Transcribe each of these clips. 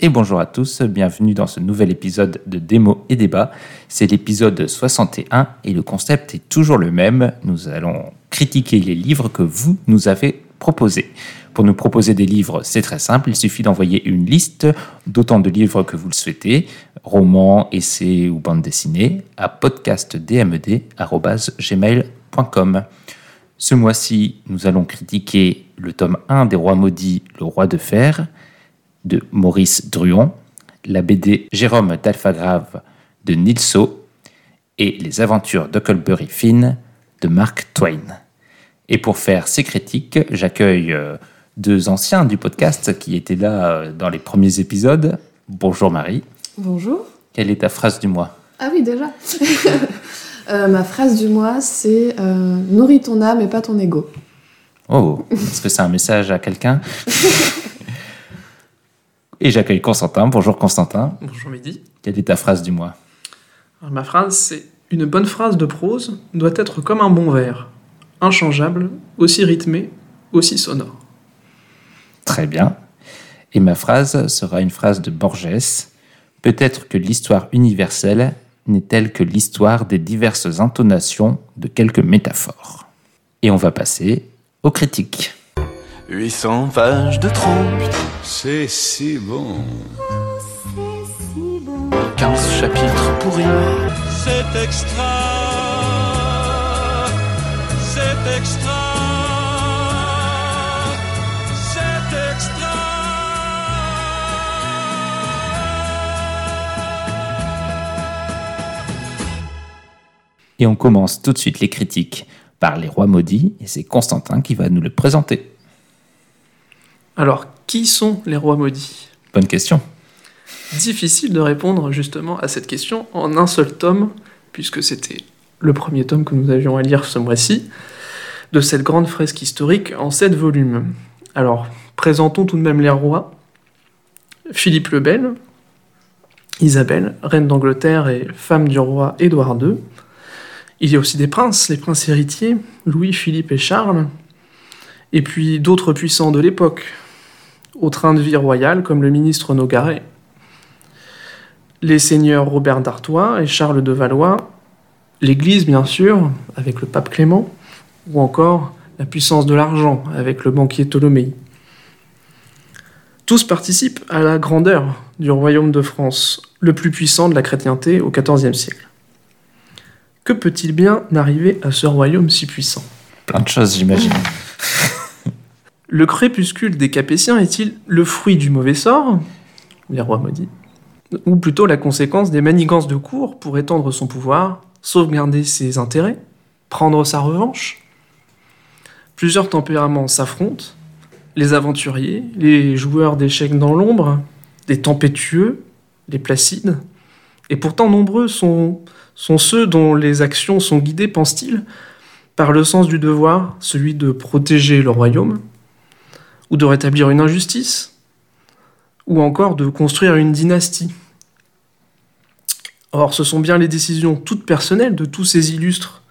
et bonjour à tous, bienvenue dans ce nouvel épisode de Démo et Débat. C'est l'épisode 61 et le concept est toujours le même. Nous allons critiquer les livres que vous nous avez proposés. Pour nous proposer des livres, c'est très simple, il suffit d'envoyer une liste d'autant de livres que vous le souhaitez, romans, essais ou bandes dessinées, à podcastdmd.gmail.com. Ce mois-ci, nous allons critiquer le tome 1 des Rois Maudits, Le Roi de Fer, de Maurice Druon, la BD Jérôme d'Alphagrave de Nilso et Les aventures d'Huckleberry Finn de Mark Twain. Et pour faire ces critiques, j'accueille euh, deux anciens du podcast qui étaient là euh, dans les premiers épisodes. Bonjour Marie. Bonjour. Quelle est ta phrase du mois? Ah oui, déjà. Euh, ma phrase du mois, c'est euh, Nourris ton âme et pas ton ego. Oh, est-ce que c'est un message à quelqu'un? Et j'accueille Constantin. Bonjour Constantin. Bonjour Mehdi. Quelle est ta phrase du mois? Alors, ma phrase, c'est Une bonne phrase de prose doit être comme un bon vers, inchangeable, aussi rythmé, aussi sonore. Très bien. Et ma phrase sera une phrase de Borges. Peut-être que l'histoire universelle n'est-elle que l'histoire des diverses intonations de quelques métaphores. Et on va passer aux critiques. 800 pages de trompe, C'est si bon. 15 chapitres pourris. C'est extra, c'est extra, c'est extra. Et on commence tout de suite les critiques par les rois maudits, et c'est Constantin qui va nous le présenter. Alors, qui sont les rois maudits? Bonne question. Difficile de répondre justement à cette question en un seul tome, puisque c'était le premier tome que nous avions à lire ce mois-ci, de cette grande fresque historique en sept volumes. Alors, présentons tout de même les rois. Philippe le Bel, Isabelle, reine d'Angleterre et femme du roi Édouard II. Il y a aussi des princes, les princes héritiers, Louis, Philippe et Charles, et puis d'autres puissants de l'époque, au train de vie royal comme le ministre Nogaret. Les seigneurs Robert d'Artois et Charles de Valois, l'Église bien sûr, avec le pape Clément, ou encore la puissance de l'argent avec le banquier Ptolémée. Tous participent à la grandeur du royaume de France, le plus puissant de la chrétienté au XIVe siècle. Que peut-il bien arriver à ce royaume si puissant? Plein de choses, j'imagine. Le crépuscule des Capétiens est-il le fruit du mauvais sort, les rois maudits, ou plutôt la conséquence des manigances de cour pour étendre son pouvoir, sauvegarder ses intérêts, prendre sa revanche? Plusieurs tempéraments s'affrontent, les aventuriers, les joueurs d'échecs dans l'ombre, les tempétueux, les placides, et pourtant nombreux sont, sont ceux dont les actions sont guidées, pense-t-il, par le sens du devoir, celui de protéger le royaume, ou de rétablir une injustice, ou encore de construire une dynastie. Or, ce sont bien les décisions toutes personnelles de tous ces illustres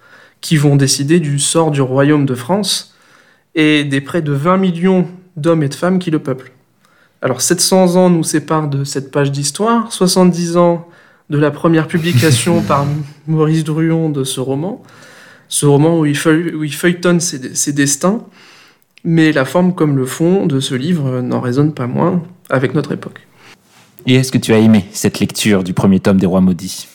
qui vont décider du sort du royaume de France et des près de 20 millions d'hommes et de femmes qui le peuplent. Alors, 700 ans nous séparent de cette page d'histoire, 70 ans de la première publication par Maurice Druon de ce roman, ce roman où il, feuilletonne ses, ses destins, mais la forme comme le fond de ce livre n'en résonne pas moins avec notre époque. Et est-ce que tu as aimé cette lecture du premier tome des rois maudits?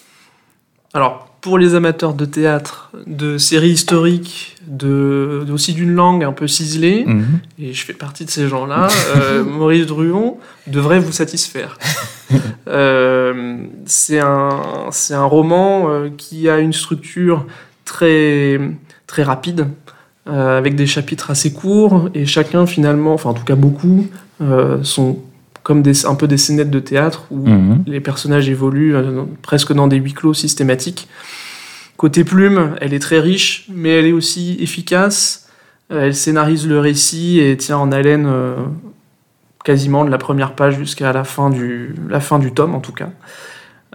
Alors, pour les amateurs de théâtre, de séries historiques, de, aussi d'une langue un peu ciselée, Mhm. et je fais partie de ces gens-là, euh, Maurice Druon devrait vous satisfaire. Euh, c'est un, c'est un roman euh, qui a une structure très, très rapide, euh, avec des chapitres assez courts, et chacun finalement, enfin en tout cas beaucoup, euh, sont comme des, un peu des scénettes de théâtre où Mhm. les personnages évoluent euh, presque dans des huis clos systématiques. Côté plume, elle est très riche, mais elle est aussi efficace. Elle scénarise le récit et tient en haleine quasiment de la première page jusqu'à la fin du, la fin du tome en tout cas.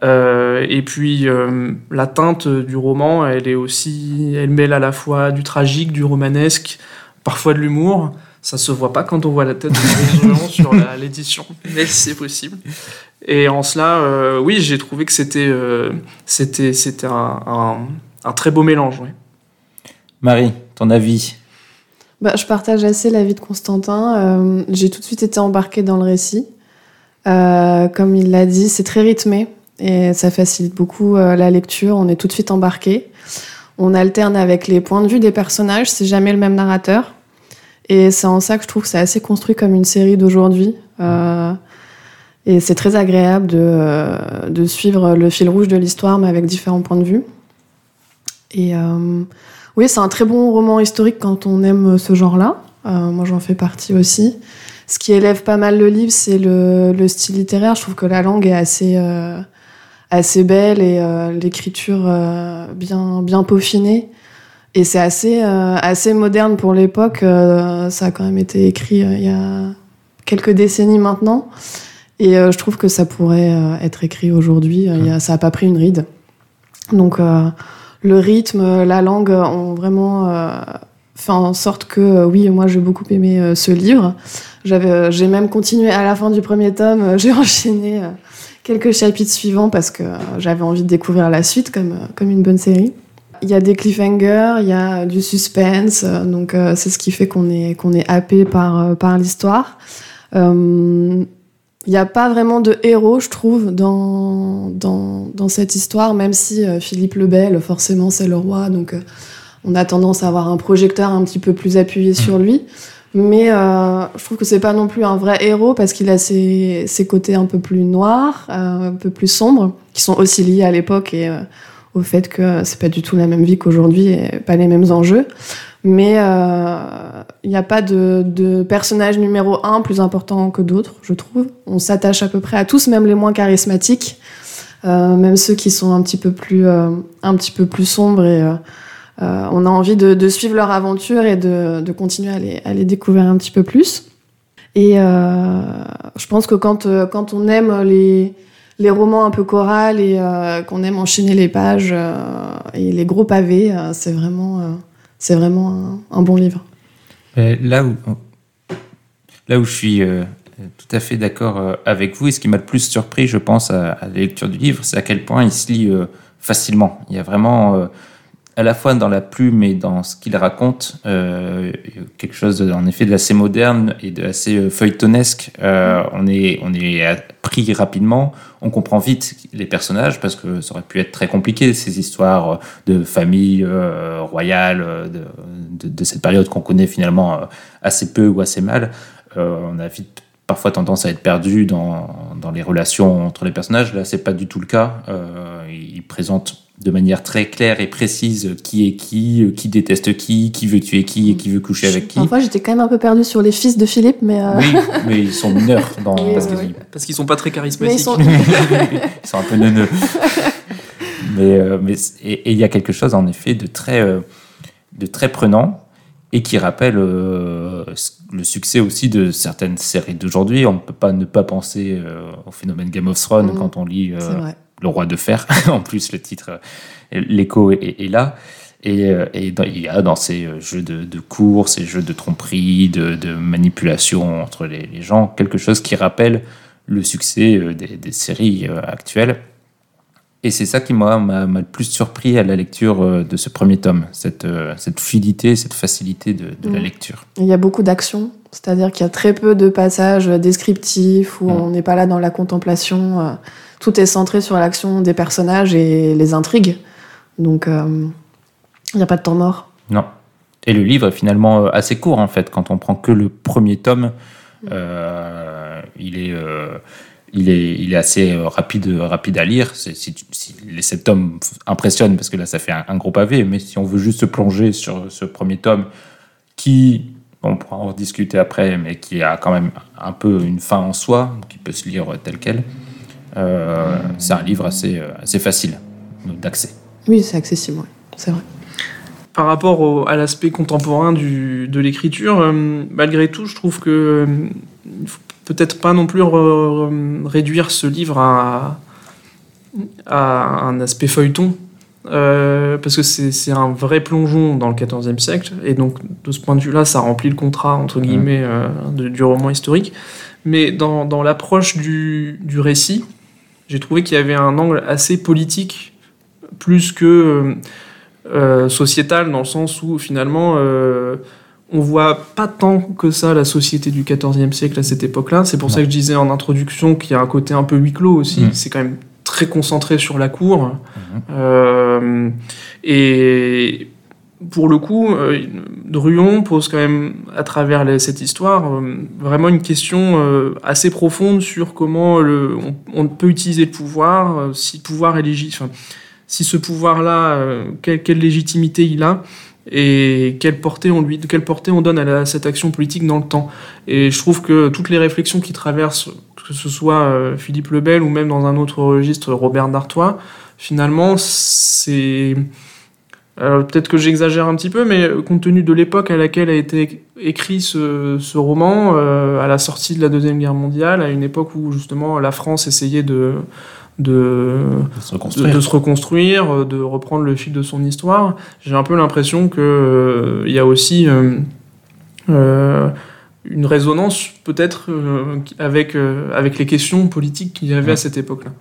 Euh, et puis euh, la teinte du roman, elle est aussi, elle mêle à la fois du tragique, du romanesque, parfois de l'humour. Ça se voit pas quand on voit la tête de Maurice sur l'édition, mais c'est possible. Et en cela, euh, oui, j'ai trouvé que c'était, euh, c'était, c'était un, un, un très beau mélange. Marie, ton avis? Bah, je partage assez l'avis de Constantin. Euh, J'ai tout de suite été embarquée dans le récit. Euh, comme il l'a dit, c'est très rythmé et ça facilite beaucoup euh, la lecture. On est tout de suite embarqué. On alterne avec les points de vue des personnages. C'est jamais le même narrateur. Et c'est en ça que je trouve que c'est assez construit comme une série d'aujourd'hui. Euh, et c'est très agréable de, euh, de suivre le fil rouge de l'histoire, mais avec différents points de vue. Et oui, c'est un très bon roman historique quand on aime ce genre-là. Moi, j'en fais partie aussi. Ce qui élève pas mal le livre, c'est le, le style littéraire. Je trouve que la langue est assez, assez belle et euh, l'écriture euh, bien, bien peaufinée. Et c'est assez, euh, assez moderne pour l'époque. Ça a quand même été écrit il y a quelques décennies maintenant. Et je trouve que ça pourrait être écrit aujourd'hui. Ça n'a pas pris une ride. Donc, le rythme, la langue ont vraiment fait en sorte que, oui, moi j'ai beaucoup aimé ce livre. J'avais, j'ai même continué à la fin du premier tome, j'ai enchaîné quelques chapitres suivants parce que j'avais envie de découvrir la suite comme, comme une bonne série. Il y a des cliffhangers, il y a du suspense, donc euh, c'est ce qui fait qu'on est, qu'on est happé par, euh, par l'histoire. Euh, il n'y a pas vraiment de héros, je trouve, dans, dans, dans cette histoire, même si Philippe le Bel, forcément, c'est le roi, donc on a tendance à avoir un projecteur un petit peu plus appuyé sur lui. Mais euh, je trouve que c'est pas non plus un vrai héros parce qu'il a ses, ses côtés un peu plus noirs, euh, un peu plus sombres, qui sont aussi liés à l'époque et euh, au fait que c'est pas du tout la même vie qu'aujourd'hui et pas les mêmes enjeux. Mais euh, il n'y a pas de, de personnage numéro un plus important que d'autres, je trouve. On s'attache à peu près à tous, même les moins charismatiques, euh, même ceux qui sont un petit peu plus, euh, un petit peu plus sombres. Et euh, on a envie de, suivre leur aventure et de, continuer à les, découvrir un petit peu plus. Et euh, je pense que quand, euh, quand on aime les, les romans un peu chorales et qu'on aime enchaîner les pages et les gros pavés, c'est vraiment, vraiment un, bon livre. Là où, là où je suis tout à fait d'accord avec vous, et ce qui m'a le plus surpris, je pense, à, à la lecture du livre, c'est à quel point il se lit facilement. Il y a vraiment, à la fois dans la plume et dans ce qu'il raconte, euh, quelque chose de- en effet d'assez moderne et d'assez euh, feuilletonesque. Euh, on est, on est pris rapidement, on comprend vite les personnages parce que ça aurait pu être très compliqué ces histoires de famille euh, royale euh, de, de, de cette période qu'on connaît finalement euh, assez peu ou assez mal. Euh, on a vite parfois tendance à être perdu dans, dans les relations entre les personnages. Là, c'est pas du tout le cas. Euh, il présente de manière très claire et précise qui est qui, euh, qui déteste qui, qui veut tuer qui et qui veut coucher avec qui. Parfois, j'étais quand même un peu perdue sur les fils de Philippe, mais, euh, Oui, mais ils sont mineurs dans, parce oui, qu'ils. Parce qu'ils sont pas très charismatiques. ils sont... ils sont un peu neuneux. mais euh, mais et et il y a quelque chose en effet de très euh, de très prenant et qui rappelle euh, le succès aussi de certaines séries d'aujourd'hui. On ne peut pas ne pas penser euh, au phénomène Game of Thrones Mhm. quand on lit euh, c'est vrai. Le Roi de Fer. en plus, le titre, euh, l'écho est, est là. Et, euh, et dans- il y a dans ces euh, jeux de, de course, ces jeux de tromperie, de, de manipulation entre les, les gens, quelque chose qui rappelle le succès des, des séries actuelles. Et c'est ça qui m'a le plus surpris à la lecture de ce premier tome, cette, cette fluidité, cette facilité de, de la Mhm. lecture. Il y a beaucoup d'actions, c'est-à-dire qu'il y a très peu de passages descriptifs où Mm. on n'est pas là dans la contemplation. Euh, Tout est centré sur l'action des personnages et les intrigues. Donc, euh, il n'y a pas de temps mort. Non. Et le livre est finalement euh, assez court en fait. Quand on prend que le premier tome, euh, il est, euh, il est, il est assez euh, rapide, rapide à lire. Si, les sept tomes impressionnent parce que là ça fait un, un gros pavé, mais si on veut juste se plonger sur ce premier tome, qui on pourra en discuter après, mais qui a quand même un peu une fin en soi, qui peut se lire tel quel. Euh, c'est un livre assez, euh, assez facile d'accès. Oui, c'est accessible, ouais. c'est vrai. Par rapport au- à l'aspect contemporain du, de l'écriture, euh, malgré tout, je trouve que euh, faut peut-être pas non plus re- réduire ce livre à, à un aspect feuilleton, euh, parce que c'est c'est un vrai plongeon dans le XIVe siècle, et donc de ce point de vue-là, ça remplit le contrat, entre guillemets, euh, de- du roman historique. Mais dans, dans l'approche du, du récit, j'ai trouvé qu'il y avait un angle assez politique, plus que euh, sociétal, dans le sens où finalement, euh, on voit pas tant que ça la société du XIVe siècle à cette époque-là. C'est pour ça que je disais en introduction qu'il y a un côté un peu huis clos aussi. Mm. C'est quand même très concentré sur la cour. Euh, et pour le coup, euh, Druon pose quand même, à travers cette histoire, euh, vraiment une question euh, assez profonde sur comment on, peut utiliser le pouvoir, euh, si le pouvoir est légitime, si ce pouvoir-là, quelle, légitimité il a, et quelle portée on lui, quelle portée on donne à, cette action politique dans le temps. Et je trouve que toutes les réflexions qui traversent, que ce soit Philippe Lebel ou même dans un autre registre Robert D'Artois, finalement, c'est peut-être que j'exagère un petit peu, mais compte tenu de l'époque à laquelle a été écrit ce, ce roman, euh, à la sortie de la Deuxième Guerre mondiale, à une époque où justement la France essayait de, de, de se de, reconstruire. de se reconstruire, euh, de reprendre le fil de son histoire, j'ai un peu l'impression que euh, y a aussi euh, euh, une résonance peut-être avec, avec les questions politiques qu'il y avait Ouais. à cette époque-là.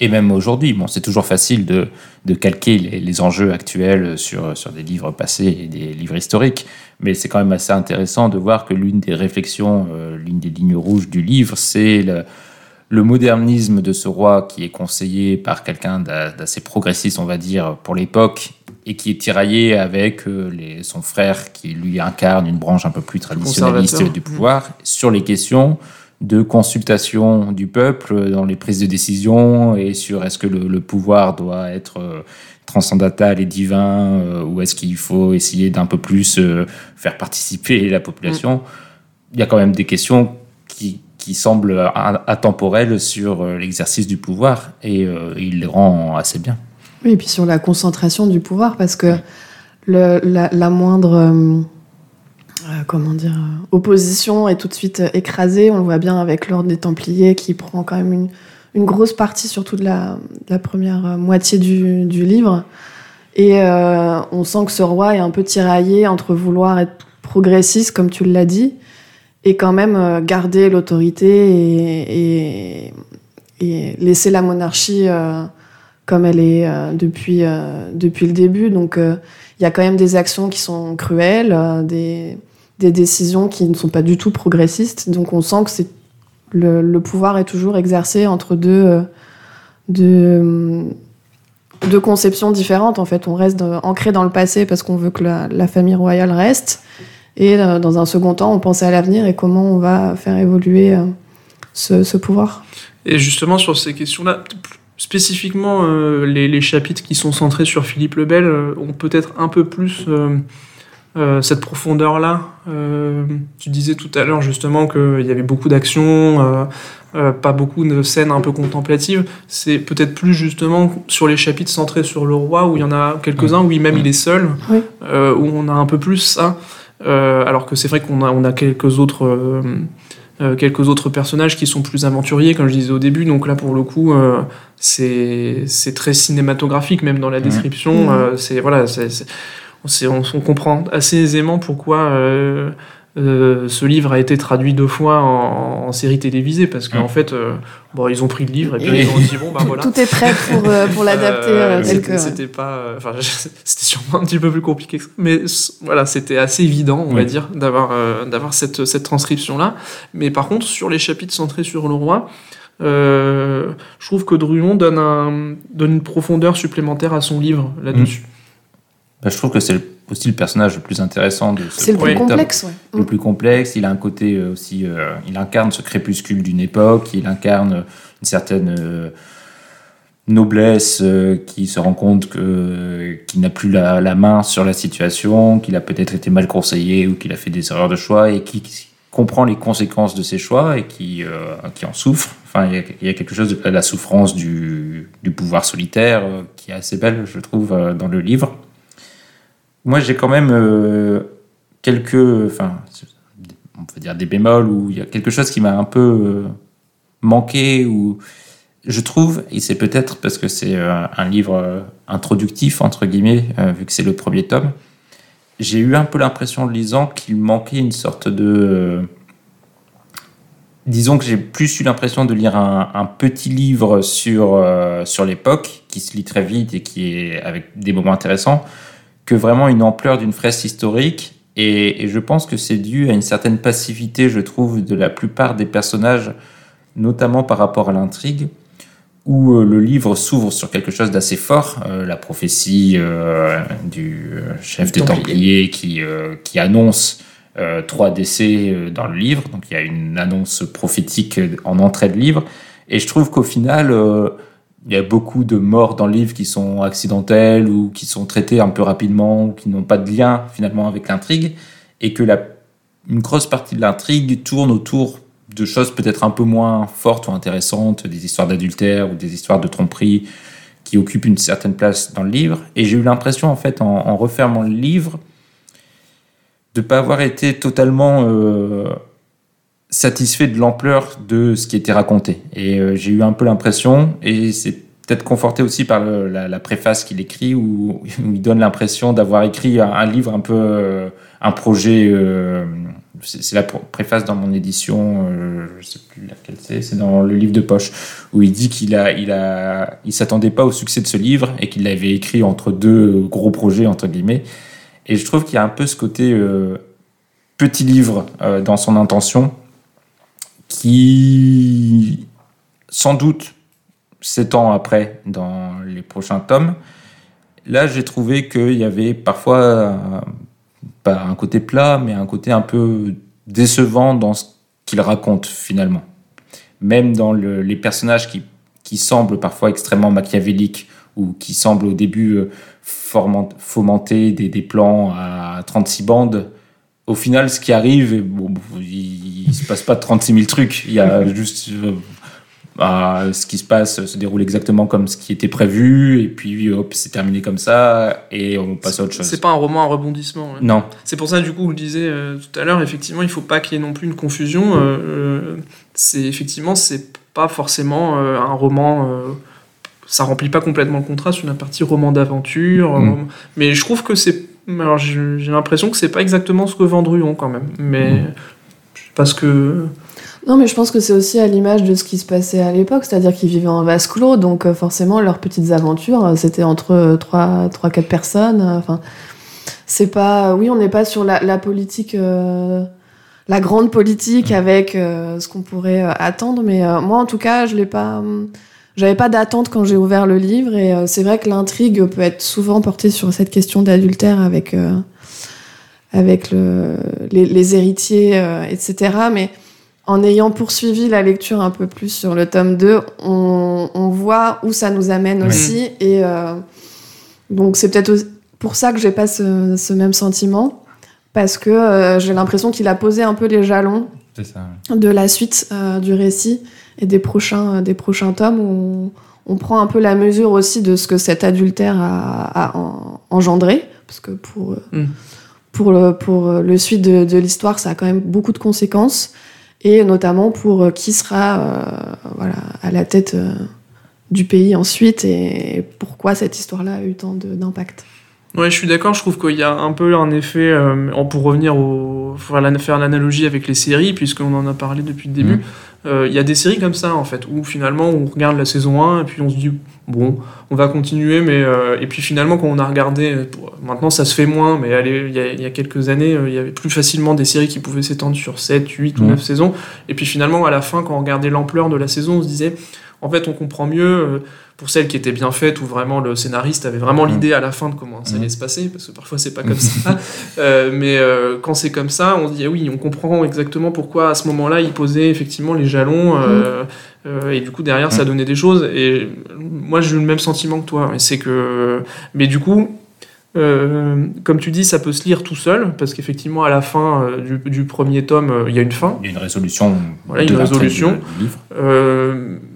Et même aujourd'hui, bon, c'est toujours facile de, de calquer les, les enjeux actuels sur, sur des livres passés et des livres historiques, mais c'est quand même assez intéressant de voir que l'une des réflexions, euh, l'une des lignes rouges du livre, c'est le, le modernisme de ce roi qui est conseillé par quelqu'un d'a- d'assez progressiste, on va dire, pour l'époque, et qui est tiraillé avec euh, les, son frère qui lui incarne une branche un peu plus traditionnaliste du pouvoir sur les questions de consultation du peuple dans les prises de décision et sur est-ce que le, le pouvoir doit être euh, transcendantal et divin euh, ou est-ce qu'il faut essayer d'un peu plus euh, faire participer la population. Il y a quand même des questions qui, qui semblent atemporelles sur l'exercice du pouvoir et euh, il les rend assez bien. Oui, et puis sur la concentration du pouvoir, parce que le- la, la moindre comment dire, euh, opposition est tout de suite euh, écrasée. On le voit bien avec l'ordre des Templiers qui prend quand même une, grosse partie, surtout de la, première euh, moitié du, livre. Et euh, on sent que ce roi est un peu tiraillé entre vouloir être progressiste, comme tu l'as dit, et quand même euh, garder l'autorité et, laisser la monarchie euh, comme elle est euh, depuis, euh, depuis le début. Donc euh, il y a quand même des actions qui sont cruelles, euh, des, décisions qui ne sont pas du tout progressistes. Donc on sent que c'est le, pouvoir est toujours exercé entre deux, euh, deux, deux conceptions différentes. En fait, on reste euh, ancré dans le passé parce qu'on veut que la, famille royale reste. Et euh, dans un second temps, on pense à l'avenir et comment on va faire évoluer euh, ce, ce pouvoir. Et justement, sur ces questions-là, spécifiquement, euh, les, les chapitres qui sont centrés sur Philippe le Bel euh, ont peut-être un peu plus euh, euh, cette profondeur-là. Euh, tu disais tout à l'heure justement qu'il y avait beaucoup d'actions, euh, euh, pas beaucoup de scènes un peu contemplatives. C'est peut-être plus justement sur les chapitres centrés sur le roi, où il y en a quelques-uns, où il- même il est seul, Oui. euh, où on a un peu plus ça. Euh, alors que c'est vrai qu'on a, on a quelques autres... euh, euh, quelques autres personnages qui sont plus aventuriers, comme je disais au début. Donc là, pour le coup, euh, c'est c'est très cinématographique, même dans la description. Mhm. euh, c'est voilà, c'est c'est- on, on, on comprend assez aisément pourquoi euh, ce livre a été traduit deux fois en, en série télévisée, parce qu'en fait, euh, bon, ils ont pris le livre et puis Et- ils ont dit bon, bah tout, voilà. tout est prêt pour, euh, pour l'adapter tel c'était- que. ouais. C'était pas, euh, enfin, c'était sûrement un petit peu plus compliqué que ça, mais voilà, c'était assez évident, on va dire, d'avoir euh, d'avoir cette cette transcription là. Mais par contre, sur les chapitres centrés sur le roi, euh, je trouve que Druon donne un donne une profondeur supplémentaire à son livre là-dessus. Bah, je trouve que c'est aussi le personnage le plus intéressant de ce C'est le plus complexe, ouais. le plus complexe. Il a un côté euh, aussi, euh, il incarne ce crépuscule d'une époque, il incarne euh, une certaine euh, noblesse euh, qui se rend compte que qu'il n'a plus la, la main sur la situation, qu'il a peut-être été mal conseillé ou qu'il a fait des erreurs de choix et qui, qui comprend les conséquences de ses choix et qui, euh, qui en souffre. Enfin, il y, a, il y a quelque chose de la souffrance du, du pouvoir solitaire qui est assez belle, je trouve, dans le livre. Moi, j'ai quand même euh, quelques, enfin, on peut dire des bémols, ou il y a quelque chose qui m'a un peu euh, manqué, ou je trouve, et c'est peut-être parce que c'est euh, un livre introductif, entre guillemets, vu que c'est le premier tome, j'ai eu un peu l'impression, en lisant, qu'il manquait une sorte de... disons que j'ai plus eu l'impression de lire un, petit livre sur, sur l'époque, qui se lit très vite et qui est avec des moments intéressants, que vraiment une ampleur d'une fresque historique. Et, et je pense que c'est dû à une certaine passivité, je trouve, de la plupart des personnages, notamment par rapport à l'intrigue, où euh, le livre s'ouvre sur quelque chose d'assez fort, euh, la prophétie euh, du euh, chef des Templier. Templiers qui, euh, qui annonce euh, trois décès dans le livre. Donc il y a une annonce prophétique en entrée de livre. Et je trouve qu'au final, euh, il y a beaucoup de morts dans le livre qui sont accidentelles ou qui sont traitées un peu rapidement, qui n'ont pas de lien finalement avec l'intrigue. Et que une grosse partie de l'intrigue tourne autour de choses peut-être un peu moins fortes ou intéressantes, des histoires d'adultère ou des histoires de tromperie qui occupent une certaine place dans le livre. Et j'ai eu l'impression, en fait, en, en refermant le livre, de ne pas avoir été totalement euh, satisfait de l'ampleur de ce qui était raconté. Et euh, j'ai eu un peu l'impression, et c'est peut-être conforté aussi par la, préface qu'il écrit, où, où il donne l'impression d'avoir écrit un, livre un peu, euh, un projet. euh, c'est la pr- préface dans mon édition, je sais plus laquelle c'est, c'est dans le livre de poche, où il dit qu'il a, il a, il s'attendait pas au succès de ce livre et qu'il l'avait écrit entre deux gros projets entre guillemets. Et je trouve qu'il y a un peu ce côté petit livre dans son intention qui, sans doute, s'étend après dans les prochains tomes. Là, j'ai trouvé qu'il y avait parfois euh, pas un côté plat, mais un côté un peu décevant dans ce qu'il raconte finalement. Même dans le- les personnages qui, qui semblent parfois extrêmement machiavéliques ou qui semblent au début euh, fomenter des, des plans à 36 bandes, au final, ce qui arrive, et bon, il, il se passe pas 36 000 trucs. Il y a juste euh, bah, ce qui se passe se déroule exactement comme ce qui était prévu, et puis hop, c'est terminé comme ça, et on passe à autre chose. C'est pas un roman à rebondissement. ouais. Non, C'est pour ça, du coup, je le disais euh, tout à l'heure, effectivement, il faut pas qu'il y ait non plus une confusion. euh, euh, c'est effectivement, c'est pas forcément euh, un roman. ça remplit pas complètement le contrat sur la partie roman d'aventure. Mm. mais je trouve que c'est. Alors, j'ai l'impression que c'est pas exactement ce que vend Druon quand même. Mais. Mm. Parce que. Non, mais je pense que c'est aussi à l'image de ce qui se passait à l'époque, c'est-à-dire qu'ils vivaient en vase clos, donc euh, forcément leurs petites aventures, euh, c'était entre 3 trois, quatre personnes. euh, Enfin, c'est pas, oui, on n'est pas sur la, la politique, euh, la grande politique avec euh, ce qu'on pourrait euh, attendre, mais euh, moi en tout cas, je l'ai pas, hum, j'avais pas d'attente quand j'ai ouvert le livre, et euh, c'est vrai que l'intrigue peut être souvent portée sur cette question d'adultère avec euh, avec le, les, les héritiers, euh, etc. Mais en ayant poursuivi la lecture un peu plus sur le tome 2, on, on voit où ça nous amène Oui. aussi. Et donc, c'est peut-être pour ça que j'ai pas ce, ce même sentiment. Parce que j'ai l'impression qu'il a posé un peu les jalons de la suite du récit et des prochains, euh, des prochains tomes où on, on prend un peu la mesure aussi de ce que cet adultère a, a en- engendré. Parce que pour, euh, Mm. pour, le, pour euh, le suite de, de l'histoire, ça a quand même beaucoup de conséquences. Et notamment pour qui sera euh, voilà, à la tête euh, du pays ensuite et pourquoi cette histoire-là a eu tant d'impact. Ouais, je suis d'accord. Je trouve qu'il y a un peu un effet. euh, en- pour revenir au. faire l'analogie avec les séries, puisqu'on en a parlé depuis le début. Mhm. Euh, Il y a des séries comme ça, en fait, où finalement on regarde la saison 1 et puis on se dit, bon, on va continuer, mais. euh, et puis finalement, quand on a regardé. euh, Maintenant, ça se fait moins, mais allez, il y, a, il y a quelques années, euh, il y avait plus facilement des séries qui pouvaient s'étendre sur 7, 8 ou Mhm. 9 saisons. Et puis finalement, à la fin, quand on regardait l'ampleur de la saison, on se disait, en fait, on comprend mieux. euh, pour celles qui étaient bien faites, où vraiment le scénariste avait vraiment Mhm. l'idée à la fin de comment ça Mhm. allait se passer, parce que parfois c'est pas comme ça. Euh, mais euh, quand c'est comme ça, on se dit ah oui, on comprend exactement pourquoi à ce moment-là il posait effectivement les jalons, euh, euh, et du coup derrière ça donnait des choses. Et moi j'ai eu le même sentiment que toi, et c'est que, mais du coup. Euh, comme tu dis, ça peut se lire tout seul, parce qu'effectivement, à la fin euh, du, du premier tome, euh, il y a une fin. Il y a une résolution. Voilà, une résolution. du livre.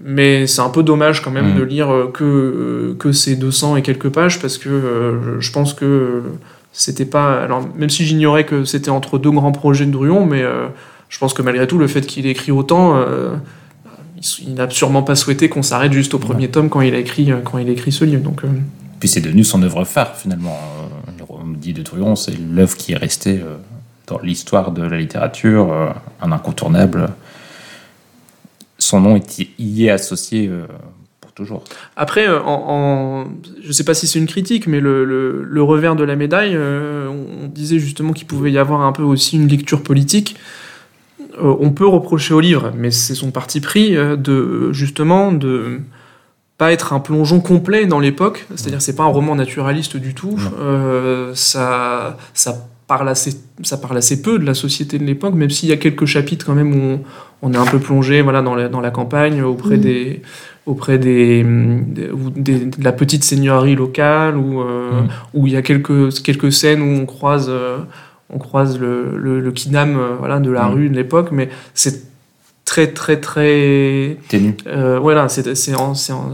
Mais c'est un peu dommage quand même Mm. de lire que, que ces 200 et quelques pages parce que je pense que c'était pas. Alors, même si j'ignorais que c'était entre deux grands projets de Druon, mais je pense que malgré tout, le fait qu'il ait écrit autant, il, n'a sûrement pas souhaité qu'on s'arrête juste au premier tome quand il a écrit, quand il a écrit ce livre. Donc, euh, Puis c'est devenu son œuvre phare finalement. Euh, Le Royaume-dit de Truon, c'est l'œuvre qui est restée euh, dans l'histoire de la littérature, euh, un incontournable. Son nom y- est associé pour toujours. Après, je ne sais pas si c'est une critique, mais le, revers de la médaille, on, on disait justement qu'il pouvait y avoir un peu aussi une lecture politique. On peut reprocher au livre, mais c'est son parti pris de justement de pas être un plongeon complet dans l'époque. C'est-à-dire, c'est pas un roman naturaliste du tout. Euh, ça, ça parle assez, ça parle assez peu de la société de l'époque, même s'il y a quelques chapitres quand même où on, on est un peu plongé, voilà, dans la, dans la campagne auprès Mhm. des auprès des, des- ou des- de la petite seigneurie locale où, euh, Mhm. où il y a quelques, quelques scènes où on croise, euh, on croise le, le, le kidam euh, voilà, de la Mhm. rue de l'époque, mais c'est très très très Ténu. euh, voilà, c'est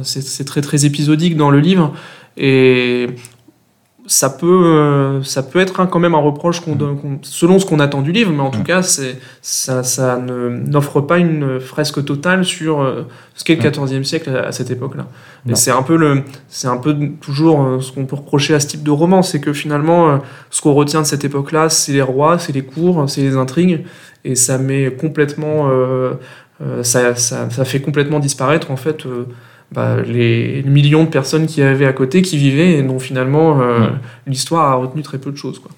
c'est très très épisodique dans le livre et ça peut euh, ça peut être quand même un reproche qu'on donne- qu'on- selon ce qu'on attend du livre, mais en tout Mm. cas ça ça ne- n'offre pas une fresque totale sur euh, ce qu'est le Mm. XIVe siècle à, à cette époque-là. Et c'est un peu le c'est un peu toujours euh, ce qu'on peut reprocher à ce type de roman, c'est que finalement ce qu'on retient de cette époque-là, c'est les rois, c'est les cours, c'est les intrigues, et ça met complètement euh, ça, ça, ça fait complètement disparaître en fait euh, bah, les millions de personnes qui avaient à côté, qui vivaient et dont finalement euh, Ouais. l'histoire a retenu très peu de choses. Quoi.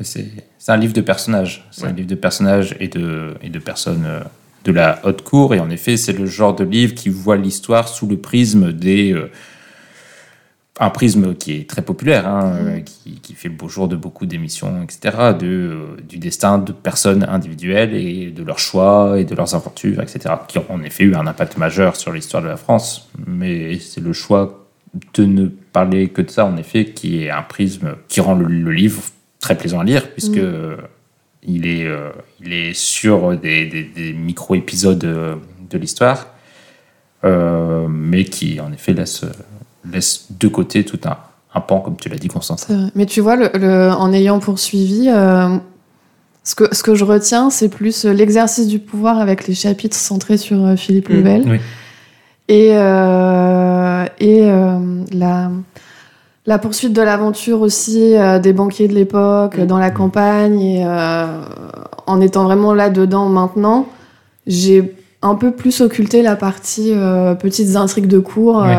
C'est un livre de personnages. C'est Ouais. un livre de personnages et de, et de personnes euh, de la haute cour. Et en effet, c'est le genre de livre qui voit l'histoire sous le prisme des. Un prisme qui est très populaire, hein, euh, qui, qui fait le beau jour de beaucoup d'émissions, etc., de, euh, du destin de personnes individuelles et de leurs choix et de leurs aventures, etc., qui ont en effet eu un impact majeur sur l'histoire de la France. Mais c'est le choix de ne parler que de ça, en effet, qui est un prisme qui rend le, le livre très plaisant à lire, puisque Mm. euh, il, est, euh, il est sur des, des- des micro-épisodes de l'histoire, mais qui, en effet, laisse, laisse de côté tout un, un pan, comme tu l'as dit, Constance. Mais tu vois, le, le- en ayant poursuivi, euh, ce, que, ce que je retiens, c'est plus euh, l'exercice du pouvoir avec les chapitres centrés sur euh, Philippe Mm. Louvel Oui. et, euh, et euh, la, la poursuite de l'aventure aussi des banquiers de l'époque Mm. dans la campagne. Et, en étant vraiment là-dedans maintenant, j'ai un peu plus occulté la partie petites intrigues de cours. Ouais.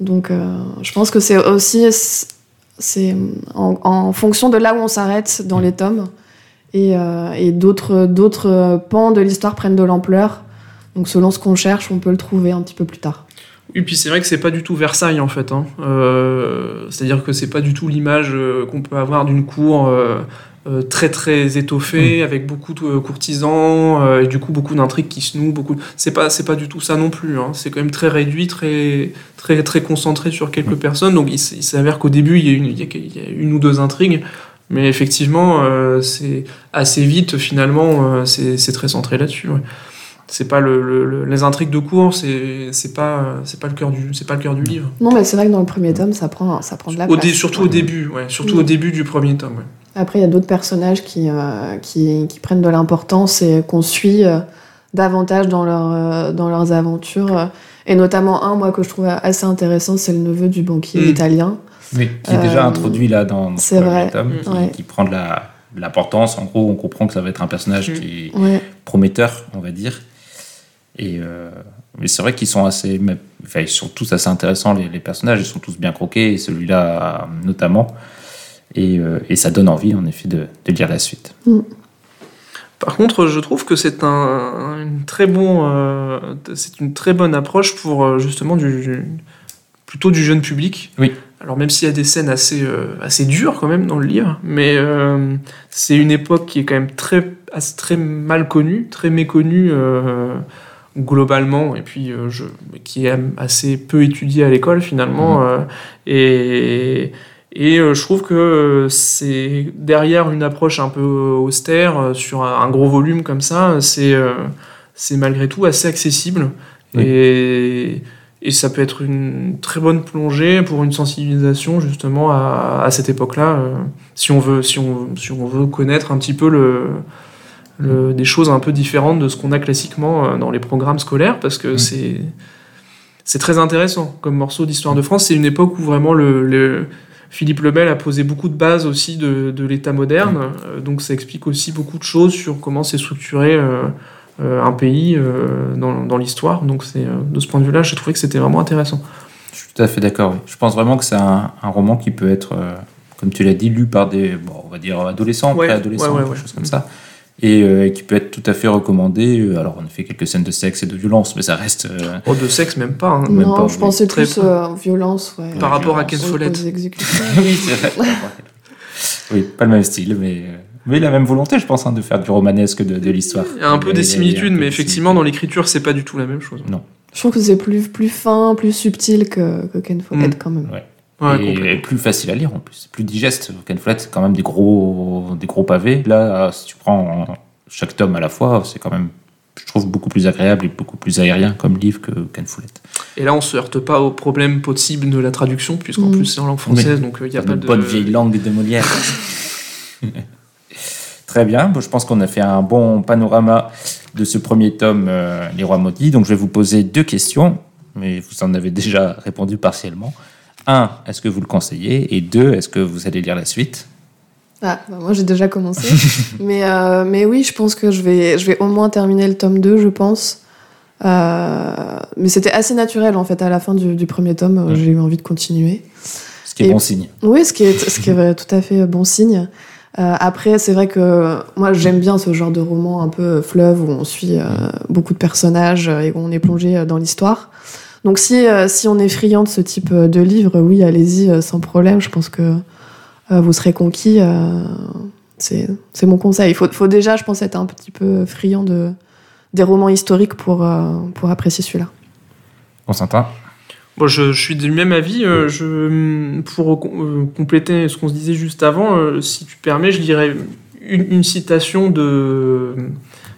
Donc, euh, je pense que c'est aussi c'est en, fonction de là où on s'arrête dans les tomes et, euh, et d'autres d'autres pans de l'histoire prennent de l'ampleur. Donc, selon ce qu'on cherche, on peut le trouver un petit peu plus tard. Et puis c'est vrai que c'est pas du tout Versailles en fait. hein. Euh, C'est-à-dire que c'est pas du tout l'image qu'on peut avoir d'une cour euh, très très étoffée avec beaucoup de euh, courtisans euh, et du coup beaucoup d'intrigues qui se nouent. Beaucoup. C'est pas c'est pas du tout ça non plus. hein. C'est quand même très réduit, très très très concentré sur quelques personnes. Donc il, s'avère qu'au début il y, a une, il, y a, il y a une ou deux intrigues. Mais effectivement, euh, c'est assez vite finalement, euh, c'est c'est très centré là-dessus. ouais. C'est pas le, le- le- les intrigues de cours, c'est c'est pas c'est pas le cœur du c'est pas le cœur du livre. Non, mais c'est vrai que dans le premier tome, ça prend, ça prend de la place. surtout au début, ouais, surtout Mm. au début du premier tome. ouais. Après, il y a d'autres personnages qui, euh, qui, qui prennent de l'importance et qu'on suit euh, davantage dans, leur, euh, dans leurs aventures. Et notamment un, moi, que je trouve assez intéressant, c'est le neveu du banquier Mm. italien. Oui, qui est déjà Euh, introduit là dans, dans ce c'est vrai. tome, qui, Ouais. qui prend de la- de l'importance. En gros, on comprend que ça va être un personnage qui est Ouais. prometteur, on va dire. Et euh, mais c'est vrai qu'ils sont assez, enfin, ils sont tous assez intéressants les, les personnages. Ils sont tous bien croqués, et celui-là notamment. Et, euh, et ça donne envie, en effet, de, de lire la suite. Par contre, je trouve que c'est un, une très bon, euh, c'est une très bonne approche pour euh, justement du, du- plutôt du jeune public. Oui. Alors même s'il y a des scènes assez euh, assez dures quand même dans le livre, mais euh, c'est une époque qui est quand même très mal connue, très méconnue euh, globalement, et puis euh, je, qui est assez peu étudiée à l'école finalement. Euh, et et euh, je trouve que euh, c'est derrière une approche un peu austère euh, sur un, gros volume comme ça, c'est c'est malgré tout assez accessible Oui. et, et ça peut être une très bonne plongée pour une sensibilisation justement à, à cette époque-là, si on veut si on si on veut connaître un petit peu le le- des choses un peu différentes de ce qu'on a classiquement dans les programmes scolaires, parce que Mm. c'est c'est très intéressant comme morceau d'histoire de France. C'est une époque où vraiment le, le- Philippe le Bel a posé beaucoup de bases aussi de, de l'État moderne, euh, donc ça explique aussi beaucoup de choses sur comment s'est structuré euh, euh, un pays dans, dans l'histoire. Donc c'est de ce point de vue-là, j'ai trouvé que c'était vraiment intéressant. Je suis tout à fait d'accord. oui. Je pense vraiment que c'est un, un roman qui peut être, comme tu l'as dit, lu par des, bon, on va dire adolescents, Ouais, préadolescents, ouais, ouais, quelque ouais. chose comme ça, et euh, qui peut être tout à fait recommandé. Euh, Alors, on a fait quelques scènes de sexe et de violence, mais ça reste. euh, Oh, de sexe, même pas. hein. Même non, pas, je pensais Très plus euh, violence. Ouais, Par rapport à Ken Follett. oui, c'est vrai. oui, pas le même style, mais, mais la même volonté, je pense, hein, de faire du romanesque de, de l'histoire. Il y a un peu des similitudes, peu mais effectivement, dans l'écriture, c'est pas du tout la même chose. Je trouve que c'est plus, plus fin, plus subtil que, que Ken Follett Mm. quand même. Ouais, Ouais, et, plus facile à lire en plus, c'est plus digeste. Ken Follett, c'est quand même des gros, des gros pavés. Là, si tu prends chaque tome à la fois, c'est quand même, je trouve, beaucoup plus agréable et beaucoup plus aérien comme livre que Ken Follett. Et là, on se heurte pas au problème possible de la traduction, puisqu'en Mm. plus c'est en langue française, donc euh, il n'y a pas de. bonne vieille langue de Molière. Très bien, Bon, je pense qu'on a fait un bon panorama de ce premier tome, euh, Les Rois Maudits. Donc je vais vous poser deux questions, mais vous en avez déjà répondu partiellement. Un, est-ce que vous le conseillez? Et deux, est-ce que vous allez lire la suite? Ah, bah moi j'ai déjà commencé. mais, euh, mais oui, je pense que je vais, je vais au moins terminer le tome 2, je pense. Euh, mais c'était assez naturel en fait à la fin du, du premier tome, euh, j'ai eu envie de continuer. Ce qui est Et- bon signe. Oui, ce qui est, ce qui est tout à fait bon signe. Euh, après, c'est vrai que moi j'aime bien ce genre de roman un peu fleuve où on suit euh, beaucoup de personnages et où on est plongé dans l'histoire. Donc si, euh, si on est friand de ce type euh, de livre, oui, allez-y euh, sans problème. Je pense que euh, vous serez conquis. euh, c'est c'est mon conseil. Il faut, faut déjà, je pense, être un petit peu friand de, des romans historiques pour, euh, pour apprécier celui-là. Constantin? Bon, je, je suis du même avis. euh, je, pour euh, compléter ce qu'on se disait juste avant, euh, si tu permets, je dirais une, une citation de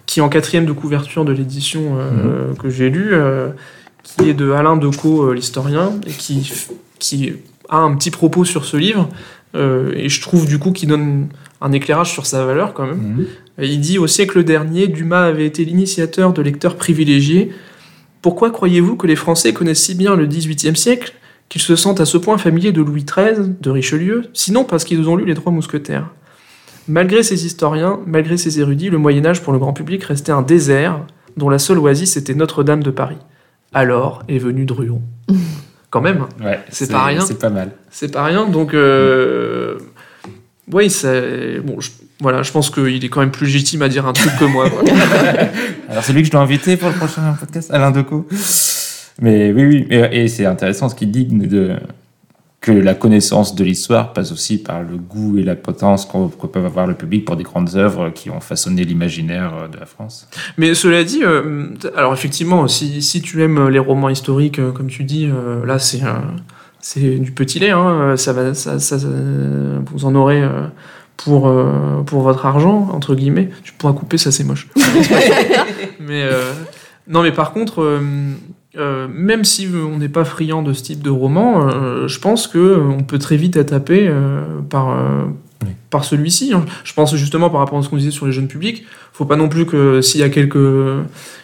qui est en quatrième de couverture de l'édition euh, que j'ai lue, euh, qui est de Alain Decaux, euh, l'historien, et qui, qui a un petit propos sur ce livre. euh, et je trouve du coup qu'il donne un éclairage sur sa valeur quand même. Et Il dit au siècle dernier, Dumas avait été l'initiateur de lecteurs privilégiés. Pourquoi croyez-vous que les Français connaissent si bien le XVIIIe siècle, qu'ils se sentent à ce point familiers de Louis XIII, de Richelieu, sinon parce qu'ils ont lu les Trois Mousquetaires? Malgré ces historiens, malgré ces érudits, le Moyen Âge pour le grand public restait un désert dont la seule oasis était Notre-Dame de Paris. Alors est venu Druon. Quand même, hein. Ouais, C'est pas rien. C'est pas mal. c'est pas rien. Donc, euh, oui, c'est bon. Je, voilà, je pense qu'il est quand même plus légitime à dire un truc que moi. Alors c'est lui que je dois inviter pour le prochain podcast, Alain Decaux. Mais oui, oui, et, et c'est intéressant ce qu'il dit de, que la connaissance de l'histoire passe aussi par le goût et la potence qu'on que peut avoir le public pour des grandes œuvres qui ont façonné l'imaginaire euh, de la France. Mais cela dit, euh, alors effectivement, si, si tu aimes les romans historiques, euh, comme tu dis, euh, là c'est euh, c'est du petit lait. Hein, ça va, ça, ça- ça- vous en aurez euh, pour euh, pour votre argent entre guillemets. Tu pourras couper, ça c'est moche. mais euh, non, mais par contre. euh, euh, même si on n'est pas friand de ce type de roman, euh, je pense que euh, on peut très vite être happé par, Oui. par celui-ci. hein. Je pense justement par rapport à ce qu'on disait sur les jeunes publics, faut pas non plus que s'il y a quelques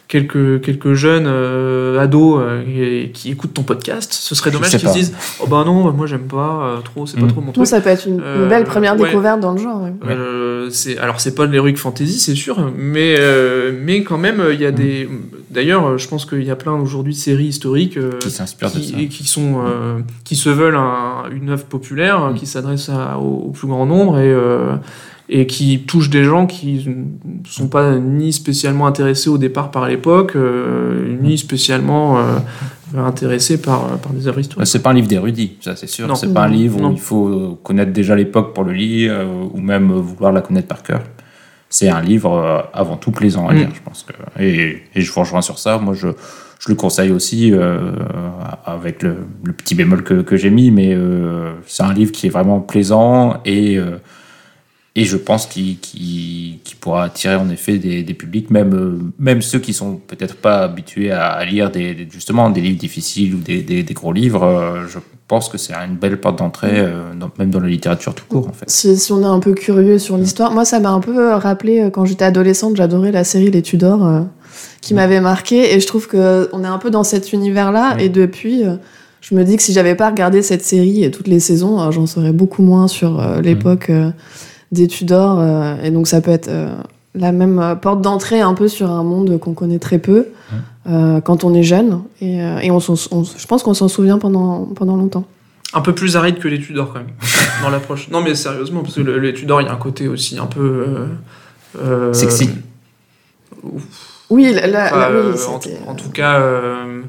quelques quelques jeunes euh, ados euh, qui écoutent ton podcast, ce serait dommage qu'ils se disent oh ben non, moi j'aime pas euh, trop, c'est pas Mm. trop mon Non, truc. ça peut être une, une belle première ouais. découverte dans le genre. ouais. Euh, c'est alors c'est pas de l'heroic fantasy c'est sûr mais euh, mais quand même il y a des d'ailleurs je pense qu'il y a plein aujourd'hui de séries historiques euh, Qui s'inspire de ça. et qui sont euh, qui se veulent un- une œuvre populaire Mm. qui s'adresse au, au plus grand nombre et euh, et qui touche des gens qui ne sont pas ni spécialement intéressés au départ par l'époque euh, ni spécialement euh, intéressés par par des œuvres Euh, historiques. C'est pas un livre d'érudit, ça c'est sûr. C'est pas un livre Non. où il faut euh, connaître déjà l'époque pour le lire euh, ou même euh, vouloir la connaître par cœur. C'est un livre euh, avant tout plaisant à Mm. lire, je pense. Que, et, et je vous rejoins sur ça. Moi, je, je le conseille aussi euh, avec le, le petit bémol que, que j'ai mis, mais euh, c'est un livre qui est vraiment plaisant et, euh, Et je pense qu'il pourra attirer en effet des, des publics, même, euh, même ceux qui sont peut-être pas habitués à, lire des, justement des livres difficiles ou des, des- des gros livres. euh, je pense que c'est une belle porte d'entrée, euh, dans- même dans la littérature tout court en fait. Si, si on est un peu curieux sur l'histoire, moi ça m'a un peu rappelé euh, quand j'étais adolescente, j'adorais la série Les Tudors euh, qui m'avait marqué et je trouve que on est un peu dans cet univers-là Ouais. et depuis euh, je me dis que si j'avais pas regardé cette série et toutes les saisons, euh, j'en saurais beaucoup moins sur euh, l'époque euh, des Tudors euh, et donc ça peut être euh, la même euh, porte d'entrée un peu sur un monde qu'on connaît très peu euh, quand on est jeune et, euh, et on, s'en- on- je pense qu'on s'en souvient pendant pendant longtemps. Un peu plus aride que les Tudors quand même, dans l'approche. Non mais sérieusement, parce que le- les Tudors, il y a un côté aussi un peu... euh, euh, Sexy. Oui, là, là- enfin, là, oui, euh, en, tout cas... euh,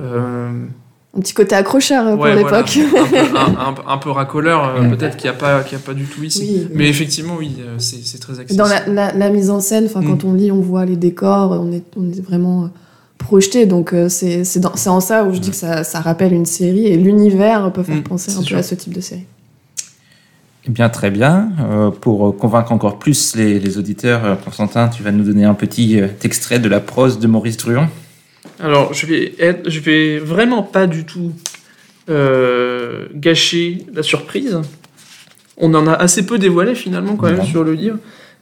euh, Un petit côté accrocheur euh, pour ouais, l'époque. un, peu, un- un- un peu racoleur, euh, peut-être qu'il n'y a, pas- qu'il y a pas du tout ici. Oui, oui. Mais effectivement, oui, euh, c'est très accessible. Dans la, la- la mise en scène, enfin, Mm. quand on lit, on voit les décors, on est, on est vraiment projeté. Donc, c'est en ça où je dis que ça, ça rappelle une série et l'univers peut faire Mm, penser un peu à ce type de série. Eh bien, très bien. Euh, pour convaincre encore plus les, les auditeurs, Constantin, tu vas nous donner un petit extrait de la prose de Maurice Druon. Alors, je vais, être, je vais vraiment pas du tout euh, gâcher la surprise. On en a assez peu dévoilé finalement quand même sur le livre.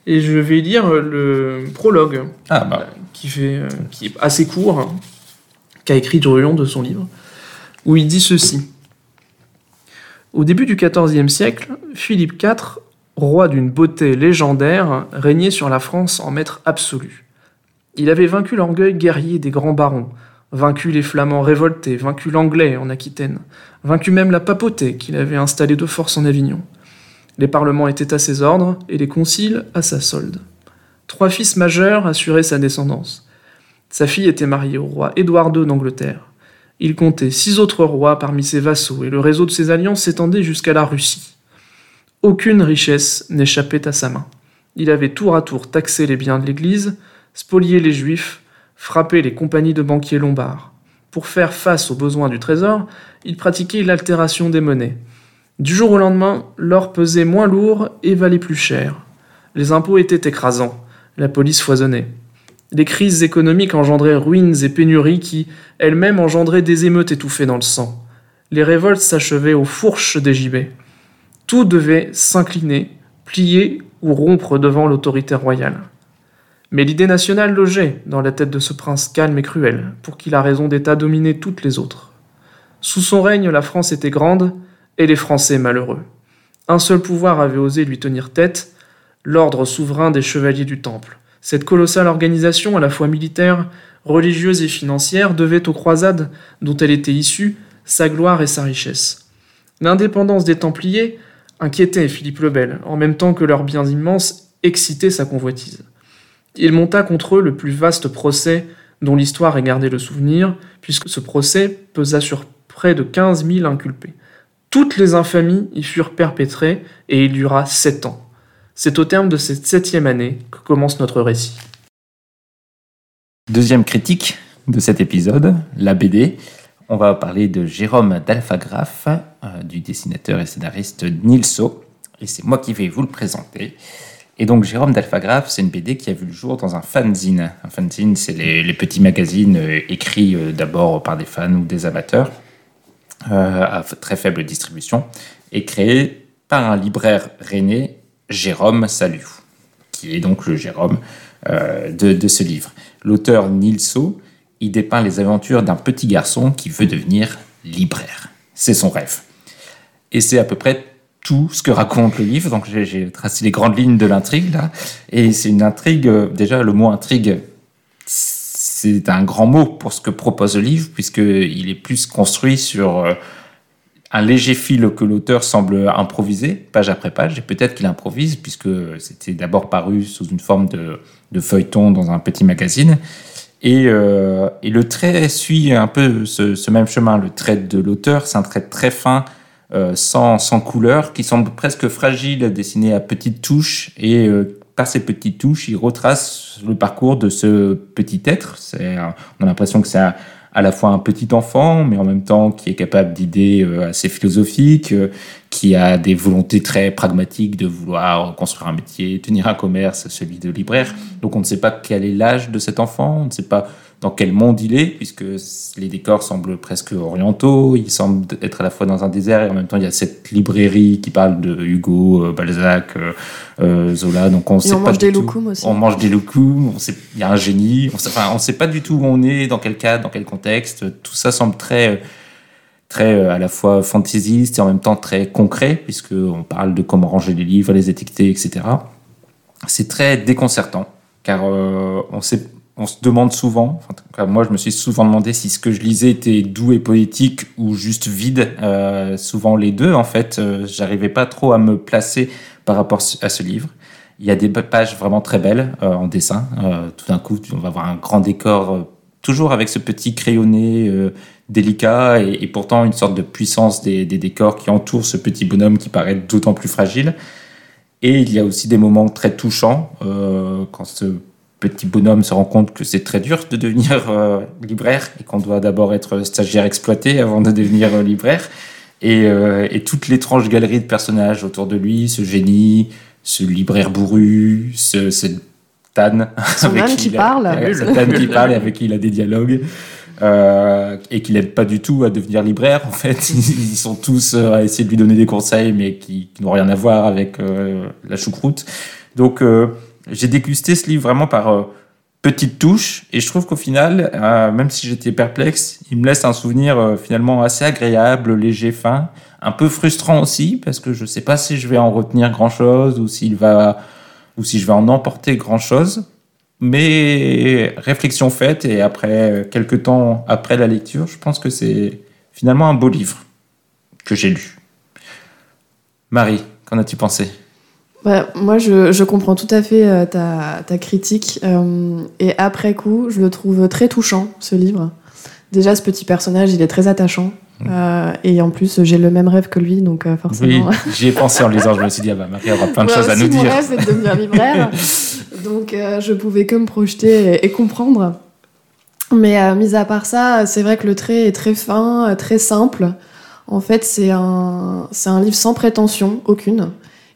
Et je vais lire le prologue Ah, bah, qui, fait, euh, qui est assez court, hein, qu'a écrit Druon de son livre, où il dit ceci. Au début du XIVe siècle, Philippe IV, roi d'une beauté légendaire, régnait sur la France en maître absolu. Il avait vaincu l'orgueil guerrier des grands barons, vaincu les Flamands révoltés, vaincu l'Anglais en Aquitaine, vaincu même la papauté qu'il avait installée de force en Avignon. Les parlements étaient à ses ordres et les conciles à sa solde. Trois fils majeurs assuraient sa descendance. Sa fille était mariée au roi Édouard II d'Angleterre. Il comptait six autres rois parmi ses vassaux et le réseau de ses alliances s'étendait jusqu'à la Russie. Aucune richesse n'échappait à sa main. Il avait tour à tour taxé les biens de l'Église, spolié les Juifs, frappé les compagnies de banquiers lombards. Pour faire face aux besoins du trésor, il pratiquait l'altération des monnaies. Du jour au lendemain, l'or pesait moins lourd et valait plus cher. Les impôts étaient écrasants, la police foisonnait. Les crises économiques engendraient ruines et pénuries qui, elles-mêmes, engendraient des émeutes étouffées dans le sang. Les révoltes s'achevaient aux fourches des gibets. Tout devait s'incliner, plier ou rompre devant l'autorité royale. Mais l'idée nationale logeait dans la tête de ce prince calme et cruel, pour qui la raison d'État dominait toutes les autres. Sous son règne, la France était grande et les Français malheureux. Un seul pouvoir avait osé lui tenir tête, l'ordre souverain des chevaliers du Temple. Cette colossale organisation, à la fois militaire, religieuse et financière, devait aux croisades dont elle était issue sa gloire et sa richesse. L'indépendance des Templiers inquiétait Philippe le Bel, en même temps que leurs biens immenses excitaient sa convoitise. Il monta contre eux le plus vaste procès dont l'histoire ait gardé le souvenir, puisque ce procès pesa sur près de 15 000 inculpés. Toutes les infamies y furent perpétrées et il dura sept ans. C'est au terme de cette septième année que commence notre récit. Deuxième critique de cet épisode, la BD. On va parler de Jérôme d'Alphagraphe, euh, du dessinateur et scénariste Nilso. Et c'est moi qui vais vous le présenter. Et donc Jérôme d'Alphagraphe, c'est une BD qui a vu le jour dans un fanzine. Un fanzine, c'est les, petits magazines euh, écrits euh, d'abord par des fans ou des amateurs, euh, à très faible distribution, et créé par un libraire rennais, Jérôme Salut, qui est donc le Jérôme de, ce livre. L'auteur Nilso, il dépeint les aventures d'un petit garçon qui veut devenir libraire. C'est son rêve. Et c'est à peu près tout ce que raconte le livre. Donc j'ai- tracé les grandes lignes de l'intrigue là. Et c'est une intrigue, euh, déjà le mot intrigue, c'est un grand mot pour ce que propose le livre, puisqu'il est plus construit sur euh, un léger fil que l'auteur semble improviser, page après page, et peut-être qu'il improvise, puisque c'était d'abord paru sous une forme de, feuilleton dans un petit magazine. Et, euh, le trait suit un peu ce, même chemin. Le trait de l'auteur, c'est un trait très fin, sans, sans couleur, qui semble presque fragile, dessiné à petites touches. Et euh, par ces petites touches, il retrace le parcours de ce petit être. C'est, un- on a l'impression que c'est à la fois un petit enfant, mais en même temps qui est capable d'idées euh, assez philosophiques, euh, qui a des volontés très pragmatiques de vouloir construire un métier, tenir un commerce, celui de libraire. Donc on ne sait pas quel est l'âge de cet enfant, on ne sait pas dans quel monde il est, puisque les décors semblent presque orientaux, il semble être à la fois dans un désert et en même temps il y a cette librairie qui parle de Hugo, euh, Balzac, euh, euh, Zola, donc on Et sait on pas mange du des tout. aussi. On mange des loukoums, on sait, il y a un génie, on sait, enfin, on sait pas du tout où on est, dans quel cadre, dans quel contexte. Tout ça semble très, très à la fois fantaisiste et en même temps très concret, puisque on parle de comment ranger les livres, les étiqueter, etc. C'est très déconcertant, car euh, on sait, on se demande souvent, moi je me suis souvent demandé si ce que je lisais était doux et poétique ou juste vide. Euh, souvent les deux, en fait, euh, j'arrivais pas trop à me placer par rapport à ce livre. Il y a des pages vraiment très belles euh, en dessin. Tout d'un coup, on va avoir un grand décor, toujours avec ce petit crayonné délicat et, pourtant une sorte de puissance des, décors qui entourent ce petit bonhomme qui paraît d'autant plus fragile. Et il y a aussi des moments très touchants quand ce petit bonhomme se rend compte que c'est très dur de devenir euh, libraire et qu'on doit d'abord être stagiaire exploité avant de devenir euh, libraire. Et, euh, et toute l'étrange galerie de personnages autour de lui, ce génie, ce libraire bourru, ce, cette Tan, Son avec qui il a- parle. euh, cette qui parle et avec qui il a des dialogues. euh, et qui l'aide pas du tout à devenir libraire en fait ils sont tous euh, à essayer de lui donner des conseils mais qui, qui n'ont rien à voir avec euh, la choucroute donc euh, j'ai dégusté ce livre vraiment par euh, petites touches et je trouve qu'au final euh, même si j'étais perplexe il me laisse un souvenir euh, finalement assez agréable léger fin un peu frustrant aussi parce que je sais pas si je vais en retenir grand chose ou va ou si je vais en emporter grand chose mais réflexion faite et après quelques temps après la lecture je pense que c'est finalement un beau livre que j'ai lu. Marie qu'en as-tu pensé? Ouais, moi, je, je comprends tout à fait euh, ta, ta critique. euh, et après coup, je le trouve très touchant, ce livre. Déjà, ce petit personnage, il est très attachant. euh, et en plus, j'ai le même rêve que lui, donc euh, oui forcément. j'y ai pensé en lisant je me suis dit ah bah Marie aura plein de choses à nous mon dire rêve, c'est de devenir libraire. donc, euh, je pouvais que me projeter et, et comprendre. Mais mis à part ça, c'est vrai que le trait est très fin, très simple. En fait, c'est un, c'est un livre sans prétention aucune.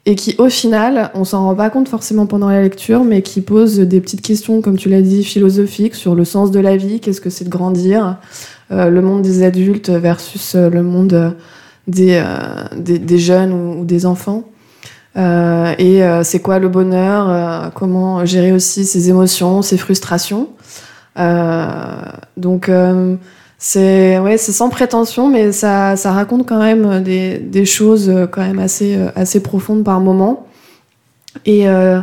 Et qui, au final, on s'en rend pas compte forcément pendant la lecture, mais qui pose des petites questions, comme tu l'as dit, philosophiques sur le sens de la vie, qu'est-ce que c'est de grandir, euh, le monde des adultes versus euh, le monde euh, des, des, jeunes ou, des enfants. Et c'est quoi le bonheur, comment gérer aussi ses émotions, ses frustrations. Donc c'est ouais, c'est sans prétention, mais ça, ça raconte quand même des, des choses euh, quand même assez, euh, assez profondes par moment. Et euh,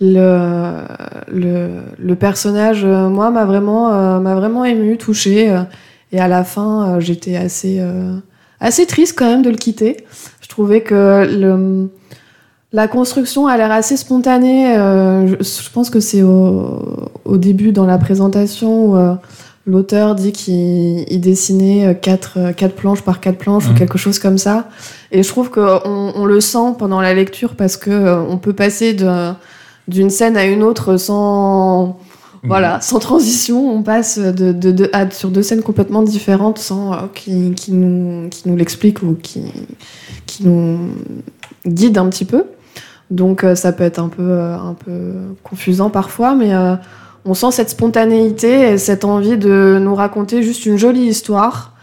le, le, le personnage, euh, moi, m'a vraiment, m'a vraiment ému, touché. et à la fin, j'étais assez, euh, assez triste quand même de le quitter. Je trouvais que le, la construction a l'air assez spontanée. je, pense que c'est au, au début dans la présentation où l'auteur dit qu'il il dessinait euh, quatre, euh, quatre planches par quatre planches ou Mhm. quelque chose comme ça. Et je trouve qu'on on le sent pendant la lecture parce que euh, on peut passer d'une scène à une autre sans voilà, sans transition, on passe de, de, de- à- sur deux scènes complètement différentes sans euh, qui, qui nous, qui nous l'expliquent ou qui, qui nous guident un petit peu. Donc euh, ça peut être un peu, euh, un peu confusant parfois, mais on sent cette spontanéité et cette envie de nous raconter juste une jolie histoire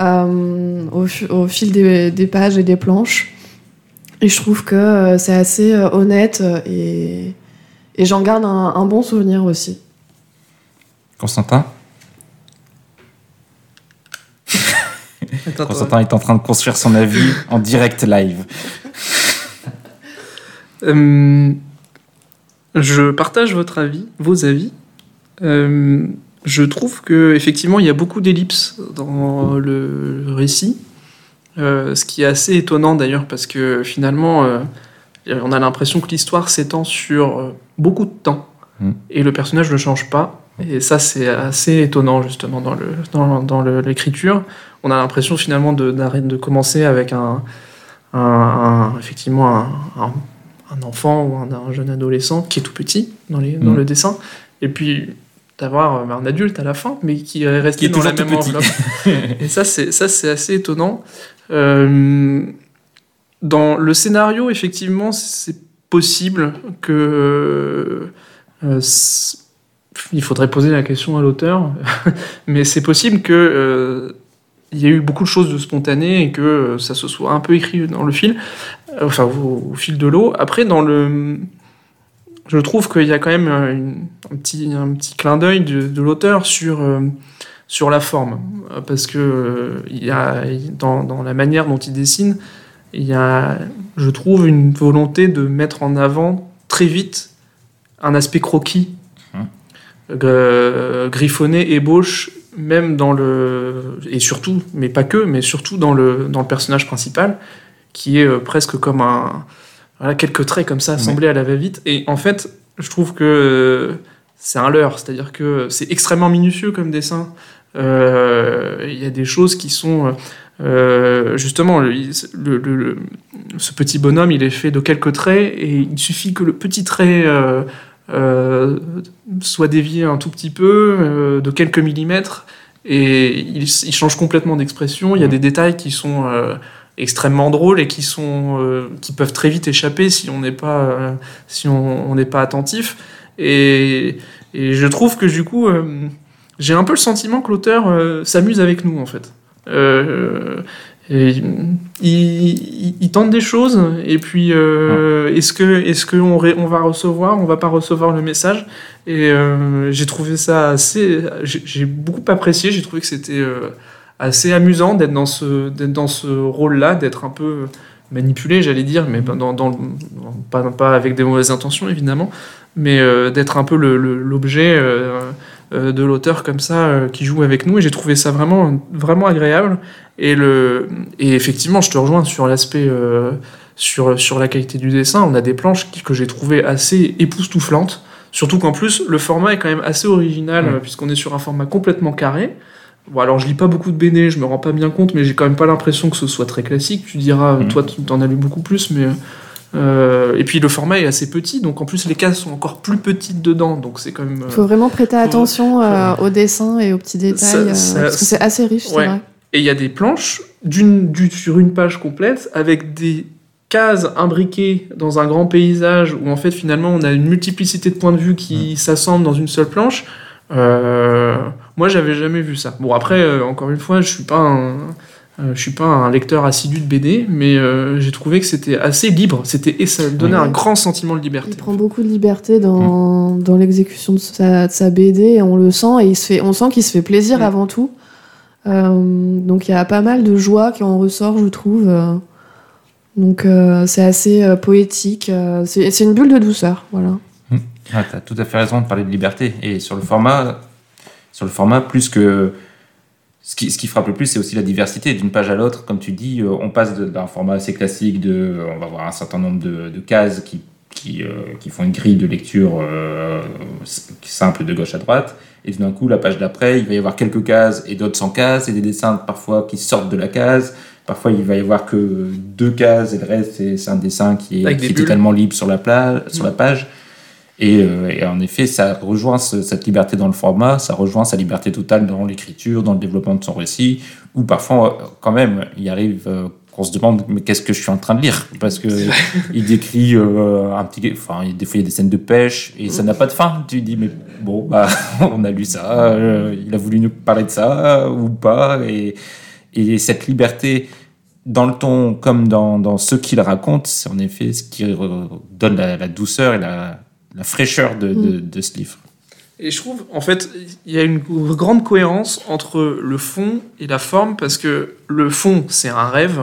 euh, au, fi- au fil des, des pages et des planches. Et je trouve que euh, c'est assez euh, honnête et, et j'en garde un, un bon souvenir aussi. Constantin? Constantin est en train de construire son avis en direct live Euh, je partage votre avis, vos avis. Euh, je trouve que effectivement il y a beaucoup d'ellipses dans le récit, Euh, ce qui est assez étonnant d'ailleurs parce que finalement euh, on a l'impression que l'histoire s'étend sur beaucoup de temps Mm. et le personnage ne change pas. Et ça c'est assez étonnant justement dans le dans, dans le- l'écriture. On a l'impression finalement de, commencer avec un, un- un- effectivement un, un- un enfant ou un, un jeune adolescent qui est tout petit dans, les, dans Mm. le dessin, et puis d'avoir euh, un adulte à la fin, mais qui est resté Qui est dans la même enveloppe. et ça, c'est ça, c'est assez étonnant. Euh, dans le scénario, effectivement, c'est possible que. euh, il faudrait poser la question à l'auteur, mais c'est possible que. euh, il y a eu beaucoup de choses de spontané et que euh, ça se soit un peu écrit dans le fil, euh, enfin au, au fil de l'eau. Après, dans le, je trouve qu'il y a quand même euh, une- un petit, un petit clin d'œil de, de l'auteur sur, euh, sur la forme, parce que euh, il y a, dans, dans la manière dont il dessine, il y a, je trouve, une volonté de mettre en avant très vite un aspect croquis, euh, griffonné, ébauche, même dans le. Et surtout, mais pas que, mais surtout dans le, dans le personnage principal, qui est euh, presque comme un. Voilà, quelques traits comme ça, assemblés à la va-vite. Et en fait, je trouve que euh, c'est un leurre, c'est-à-dire que c'est extrêmement minutieux comme dessin. Euh, Il y a des choses qui sont. euh, justement, le- le- le- le- ce petit bonhomme, il est fait de quelques traits, et il suffit que le petit trait. euh, euh, soit dévié un tout petit peu, euh, de quelques millimètres, et il, il change complètement d'expression. Il y a des détails qui sont euh, extrêmement drôles et qui, sont, qui peuvent très vite échapper si on n'est pas, si on n'est pas attentif. Et, et je trouve que du coup, j'ai un peu le sentiment que l'auteur s'amuse avec nous, en fait. Et il, tente des choses et puis euh, est-ce que est-ce que on, ré- on va recevoir on va pas recevoir le message? Et euh, j'ai trouvé ça assez j'ai beaucoup apprécié j'ai trouvé que c'était euh, assez amusant d'être dans ce d'être dans ce rôle là d'être un peu manipulé j'allais dire mais pas dans, dans pas pas avec des mauvaises intentions évidemment mais d'être un peu le- le- l'objet de l'auteur comme ça euh, qui joue avec nous et j'ai trouvé ça vraiment vraiment agréable et le et effectivement je te rejoins sur l'aspect euh, sur sur la qualité du dessin on a des planches que j'ai trouvé assez époustouflantes surtout qu'en plus le format est quand même assez original Mm. euh, puisqu'on est sur un format complètement carré Bon, alors je lis pas beaucoup de BD, je me rends pas bien compte, mais j'ai quand même pas l'impression que ce soit très classique. Tu diras, Mhm. toi, tu t'en as lu beaucoup plus, mais euh, et puis le format est assez petit, donc en plus les cases sont encore plus petites dedans, donc c'est quand même. Il faut vraiment prêter faut- attention euh, aux dessins et aux petits détails, Ça- euh, ça- parce que c'est assez riche, c'est vrai. Et il y a des planches d'une, du- sur une page complète avec des cases imbriquées dans un grand paysage où en fait finalement on a une multiplicité de points de vue qui s'assemblent dans une seule planche. Euh, moi j'avais jamais vu ça. Bon après euh, encore une fois je suis pas un, euh, je suis pas un lecteur assidu de BD mais euh, j'ai trouvé que c'était assez libre. C'était et ça donnait Ouais. un grand sentiment de liberté. Il prend beaucoup de liberté dans, dans l'exécution de sa, de sa BD, et on le sent, et il se fait, on sent qu'il se fait plaisir Mm. avant tout. Euh, donc il y a pas mal de joie qui en ressort, je trouve. euh. donc euh, c'est assez euh, poétique, c'est c'est une bulle de douceur, voilà. Ah, tu as tout à fait raison de parler de liberté. Et sur le format, sur le format plus que. Ce qui, ce qui frappe le plus, c'est aussi la diversité d'une page à l'autre. Comme tu dis, euh, on passe d'un format assez classique de. euh, On va avoir un certain nombre de, de cases qui, qui, euh, qui font une grille de lecture euh, simple de gauche à droite. Et tout d'un coup, la page d'après, il va y avoir quelques cases et d'autres sans cases, et des dessins parfois qui sortent de la case. Parfois, il va y avoir que deux cases et le reste, c'est c'est un dessin qui est, qui est totalement libre sur la, pla- sur la page. Et, euh, et en effet, ça rejoint ce- cette liberté dans le format, ça rejoint sa liberté totale dans l'écriture, dans le développement de son récit, où parfois, euh, quand même, il arrive euh, qu'on se demande mais qu'est-ce que je suis en train de lire? Parce que il décrit euh, un petit, enfin, des fois il y a des scènes de pêche et ça n'a pas de fin. Tu dis mais bon, bah, on a lu ça, euh, il a voulu nous parler de ça ou pas, et, et cette liberté dans le ton comme dans, dans ce qu'il raconte, c'est en effet ce qui donne la, la douceur et la, la fraîcheur de, de, de ce livre. Et je trouve, en fait, il y a une grande cohérence entre le fond et la forme, parce que le fond, c'est un rêve.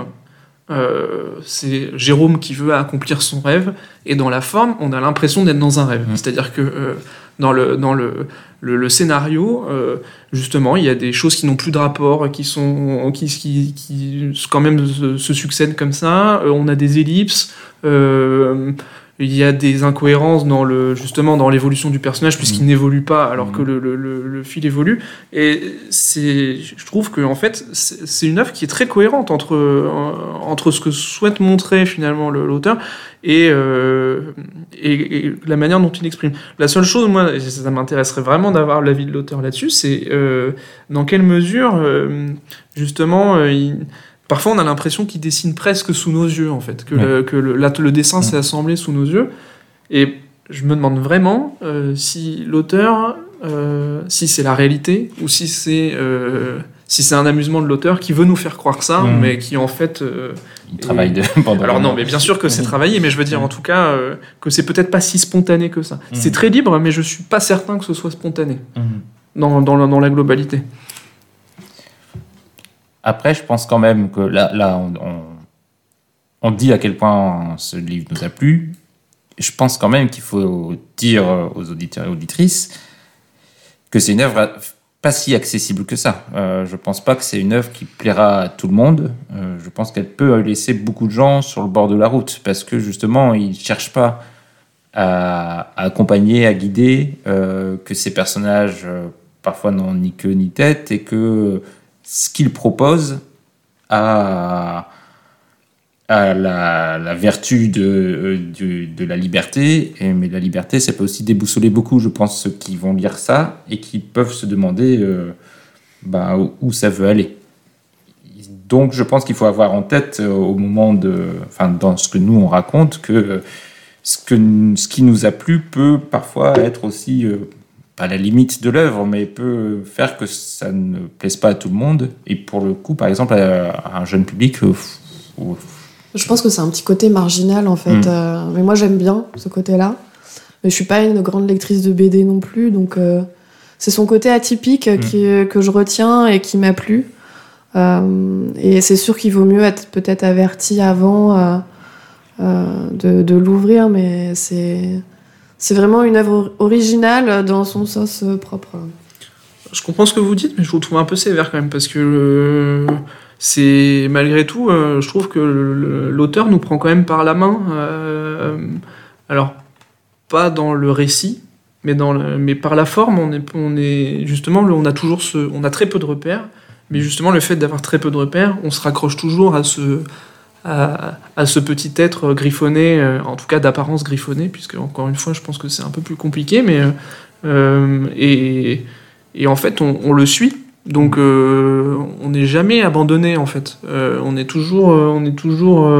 euh, c'est Jérôme qui veut accomplir son rêve, et dans la forme, on a l'impression d'être dans un rêve. Mm. C'est-à-dire que euh, dans le, dans le, le, le scénario, euh, justement, il y a des choses qui n'ont plus de rapport, qui sont qui, qui, qui quand même se, se succèdent comme ça. Euh, on a des ellipses. euh, il y a des incohérences dans le justement dans l'évolution du personnage puisqu'il Mhm. n'évolue pas alors Mhm. que le, le, le, le fil évolue et c'est je trouve que en fait c'est une œuvre qui est très cohérente entre euh, entre ce que souhaite montrer finalement le- l'auteur et, euh, et, et la manière dont il exprime la seule chose moi et ça m'intéresserait vraiment d'avoir l'avis de l'auteur là-dessus c'est euh, dans quelle mesure euh, justement euh, il parfois on a l'impression qu'il dessine presque sous nos yeux en fait, que, Ouais. le, que le, la- le dessin Ouais. s'est assemblé sous nos yeux. Et je me demande vraiment euh, si l'auteur, euh, si c'est la réalité ou si c'est euh, si c'est un amusement de l'auteur qui veut nous faire croire ça, Mhm. mais qui en fait. Il travaille de, pendant alors non, mais bien sûr que c'est Mhm. travaillé, mais je veux dire Mhm. en tout cas que c'est peut-être pas si spontané que ça. C'est très libre, mais je suis pas certain que ce soit spontané dans, dans, la, dans la globalité. Après, je pense quand même que là, là on, on, dit à quel point ce livre nous a plu. Je pense quand même qu'il faut dire aux auditeurs et auditrices que c'est une œuvre pas si accessible que ça. Euh, je pense pas que c'est une œuvre qui plaira à tout le monde. Euh, je pense qu'elle peut laisser beaucoup de gens sur le bord de la route parce que justement, ils cherchent pas à, à accompagner, à guider, euh, que ces personnages euh, parfois n'ont ni queue ni tête et que ce qu'ils proposent a, a la, vertu de, euh, la liberté, mais la liberté, ça peut aussi déboussoler beaucoup, je pense, ceux qui vont lire ça et qui peuvent se demander euh, bah, où, ça veut aller. Donc, je pense qu'il faut avoir en tête euh, au moment de, enfin, dans ce que nous on raconte, que ce, qui nous a plu peut parfois être aussi pas la limite de l'œuvre, mais peut faire que ça ne plaise pas à tout le monde. Et pour le coup, par exemple, à, un jeune public, euh, Je pense que c'est un petit côté marginal en fait. Mm. Euh, mais moi j'aime bien ce côté-là. Mais je suis pas une grande lectrice de BD non plus, donc euh, c'est son côté atypique Mm. qui, que je retiens et qui m'a plu. Euh, et c'est sûr qu'il vaut mieux être peut-être averti avant de, de l'ouvrir, mais c'est c'est vraiment une œuvre originale dans son sens euh, propre. Je comprends ce que vous dites, mais je vous trouve un peu sévère quand même, parce que euh, c'est malgré tout, euh, je trouve que l'auteur nous prend quand même par la main. alors, pas dans le récit, mais, dans mais par la forme, on est, on est justement, on a toujours ce, on a très peu de repères, mais justement le fait d'avoir très peu de repères, on se raccroche toujours à ce, à, à ce petit être griffonné, euh, en tout cas d'apparence griffonnée, puisque encore une fois, je pense que c'est un peu plus compliqué, mais euh, euh, et et en fait, on, on le suit. Donc, euh, on n'est jamais abandonné, en fait. Euh, on est toujours, on est toujours,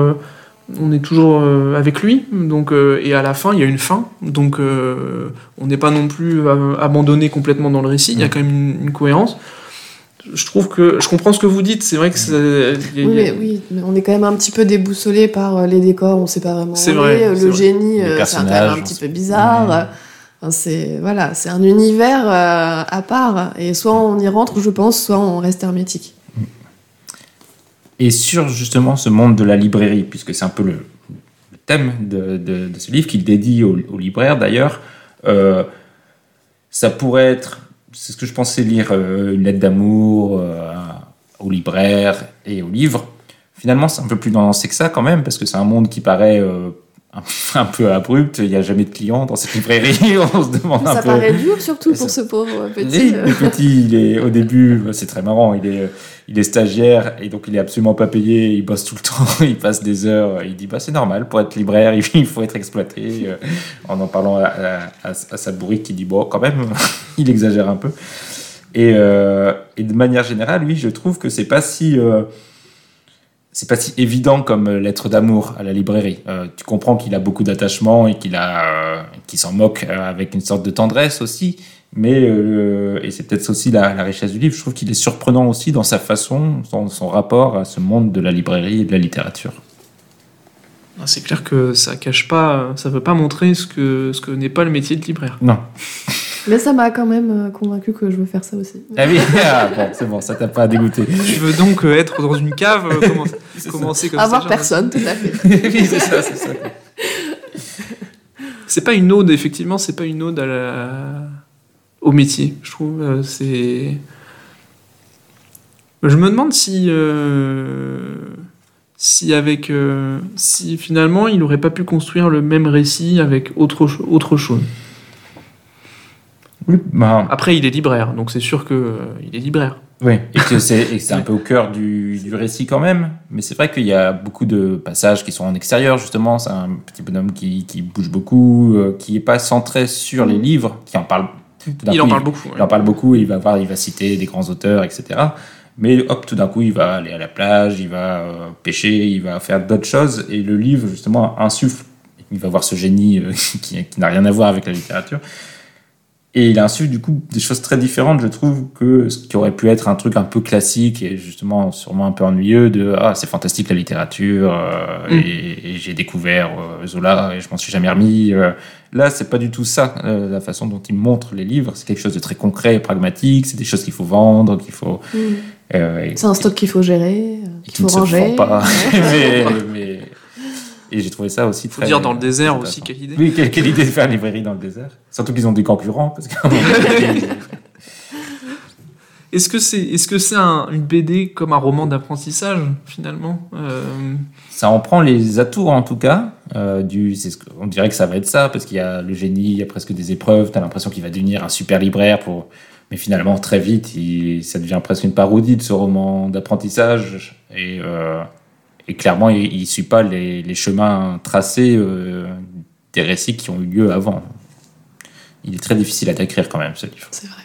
on est toujours avec lui. Donc, et à la fin, il y a une fin. Donc, on n'est pas non plus abandonné complètement dans le récit. Il y a quand même une, une cohérence. Je trouve que je comprends ce que vous dites. C'est vrai que y a- Oui, il y a- mais, oui, mais on est quand même un petit peu déboussolé par euh, les décors, on sait pas vraiment. C'est vrai, est. c'est Le vrai. génie, euh, c'est un, quand même un petit peu bizarre. Ouais. Enfin, c'est voilà, c'est un univers euh, à part. Et soit on y rentre, je pense, soit on reste hermétique. Et sur justement ce monde de la librairie, puisque c'est un peu le, le thème de, de- de ce livre qu'il dédie aux, aux libraires d'ailleurs, euh, ça pourrait être, c'est ce que je pensais lire, euh, une lettre d'amour euh, aux libraires et aux livres. Finalement, c'est un peu plus nuancé que ça quand même, parce que c'est un monde qui paraît euh, un, peu abrupt. Il n'y a jamais de clients dans cette librairie. On se demande un Ça peu. paraît dur, surtout Ça- pour ce pauvre petit. euh. le petit, il est au début, c'est très marrant, il est, il est stagiaire et donc il est absolument pas payé, il bosse tout le temps, il passe des heures, il dit bah c'est normal pour être libraire, il faut être exploité. euh, En en parlant à, à- à- à sa bourrique qui dit bon quand même, il exagère un peu. Et, euh, et de manière générale, oui, je trouve que c'est pas si euh, c'est pas si évident comme euh, lettre d'amour à la librairie. Euh, tu comprends qu'il a beaucoup d'attachement et qu'il a, euh, qu'il s'en moque euh, avec une sorte de tendresse aussi. Mais euh, et c'est peut-être aussi la, la richesse du livre. Je trouve qu'il est surprenant aussi dans sa façon, dans son rapport à ce monde de la librairie et de la littérature. C'est clair que ça cache pas, ça veut pas montrer ce que ce que n'est pas le métier de libraire. Non. Mais ça m'a quand même euh, convaincu que je veux faire ça aussi. Ah oui, ah, bon, c'est bon, ça t'a pas dégoûté. Tu veux donc euh, être dans une cave, euh, comment- commencer comme Avoir ça personne, tout à fait. oui, c'est ça, c'est ça. C'est pas une ode, effectivement, c'est pas une ode à la... au métier, je trouve. euh, c'est. Je me demande si. euh, Si avec. euh, Si finalement il aurait pas pu construire le même récit avec autre, autre chose. Oui, bah, Après, il est libraire, donc c'est sûr que euh, il est libraire. Oui, et que c'est et que c'est un peu au cœur du, du récit quand même. Mais c'est vrai qu'il y a beaucoup de passages qui sont en extérieur, justement. C'est un petit bonhomme qui, qui bouge beaucoup, euh, qui n'est pas centré sur les livres, qui en parle. Il coup, en parle beaucoup. ouais. Il en parle beaucoup, il va, voir, il va citer des grands auteurs, etc. Mais hop, tout d'un coup, il va aller à la plage, il va euh, pêcher, il va faire d'autres choses. Et le livre, justement, insuffle. Il va voir ce génie euh, qui, qui n'a rien à voir avec la littérature. Et il insuffle, du coup, des choses très différentes, je trouve, que ce qui aurait pu être un truc un peu classique et justement sûrement un peu ennuyeux de Ah, c'est fantastique la littérature, euh, Mm. et, et j'ai découvert euh, Zola et je m'en suis jamais remis. euh. Là, c'est pas du tout ça, euh, la façon dont il montre les livres. C'est quelque chose de très concret et pragmatique, c'est des choses qu'il faut vendre, qu'il faut. et- C'est un stock qu'il faut gérer, qu'il faut ranger. pas. mais, mais- Et j'ai trouvé ça aussi Faut très. dire dans le désert aussi, quelle idée. Oui, quelle, quelle idée de faire une librairie dans le désert. Surtout qu'ils ont des concurrents. Parce que Est-ce que c'est est-ce que c'est un- une BD comme un roman d'apprentissage finalement Euh, ça en prend les atouts en tout cas. Euh, du, ce que- on dirait que ça va être ça parce qu'il y a le génie, il y a presque des épreuves. T'as l'impression qu'il va devenir un super libraire pour. Mais finalement, très vite, il- ça devient presque une parodie de ce roman d'apprentissage. Et, euh, et clairement, il ne suit pas les, les chemins tracés euh, des récits qui ont eu lieu avant. Il est très difficile à décrire quand même, ce livre. C'est vrai.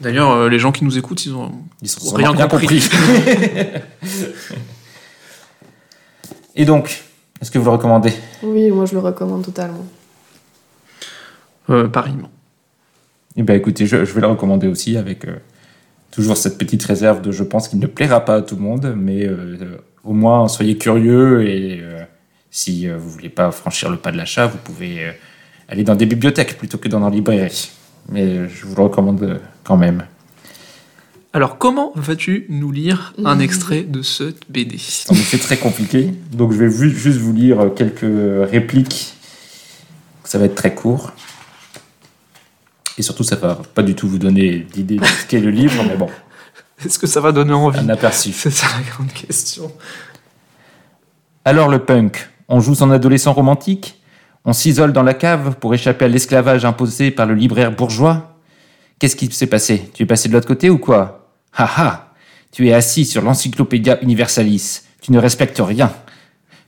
D'ailleurs, euh, les gens qui nous écoutent, ils ont Ils sont Rien rien compris. compris. Et donc, est-ce que vous le recommandez? Oui, moi je le recommande totalement. euh, pareillement. Eh bien, écoutez, je, je vais le recommander aussi avec euh, toujours cette petite réserve de je pense qu'il ne plaira pas à tout le monde, mais euh, au moins soyez curieux et euh, si euh, vous voulez pas franchir le pas de l'achat, vous pouvez euh, aller dans des bibliothèques plutôt que dans des librairies. Mais euh, je vous le recommande quand même. Alors, comment vas-tu nous lire un extrait de cette BD C'est très compliqué, donc je vais juste vous lire quelques répliques. Ça va être très court. Et surtout, ça va pas du tout vous donner d'idée de ce qu'est le livre, mais bon, Est-ce que ça va donner envie un aperçu. C'est ça la grande question. Alors le punk, on joue son adolescent romantique On s'isole dans la cave pour échapper à l'esclavage imposé par le libraire bourgeois Qu'est-ce qui s'est passé? Tu es passé de l'autre côté ou quoi? Ha ha Tu es assis sur l'Encyclopédia Universalis. Tu ne respectes rien.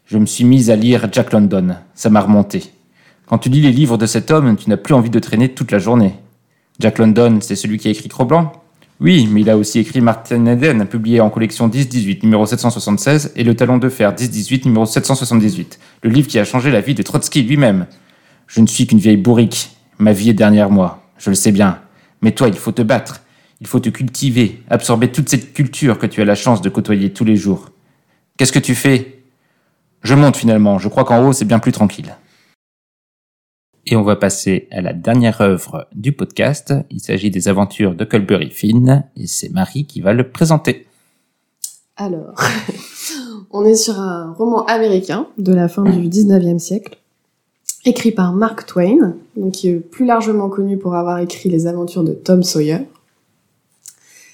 Je me suis mise à lire Jack London. Ça m'a remonté. Quand tu lis les livres de cet homme, tu n'as plus envie de traîner toute la journée. Jack London, c'est celui qui a écrit Cro-Blanc Oui, mais il a aussi écrit Martin Eden, publié en collection 10-18, numéro 776, et Le Talon de Fer 10-18, numéro 778, le livre qui a changé la vie de Trotsky lui-même. Je ne suis qu'une vieille bourrique. Ma vie est derrière moi. Je le sais bien. Mais toi, il faut te battre. Il faut te cultiver, absorber toute cette culture que tu as la chance de côtoyer tous les jours. Qu'est-ce que tu fais? Je monte finalement. Je crois qu'en haut, c'est bien plus tranquille. Et on va passer à la dernière œuvre du podcast. Il s'agit des aventures de Colbury Finn et c'est Marie qui va le présenter. Alors, on est sur un roman américain de la fin du 19e siècle, écrit par Mark Twain, donc qui est plus largement connu pour avoir écrit les aventures de Tom Sawyer.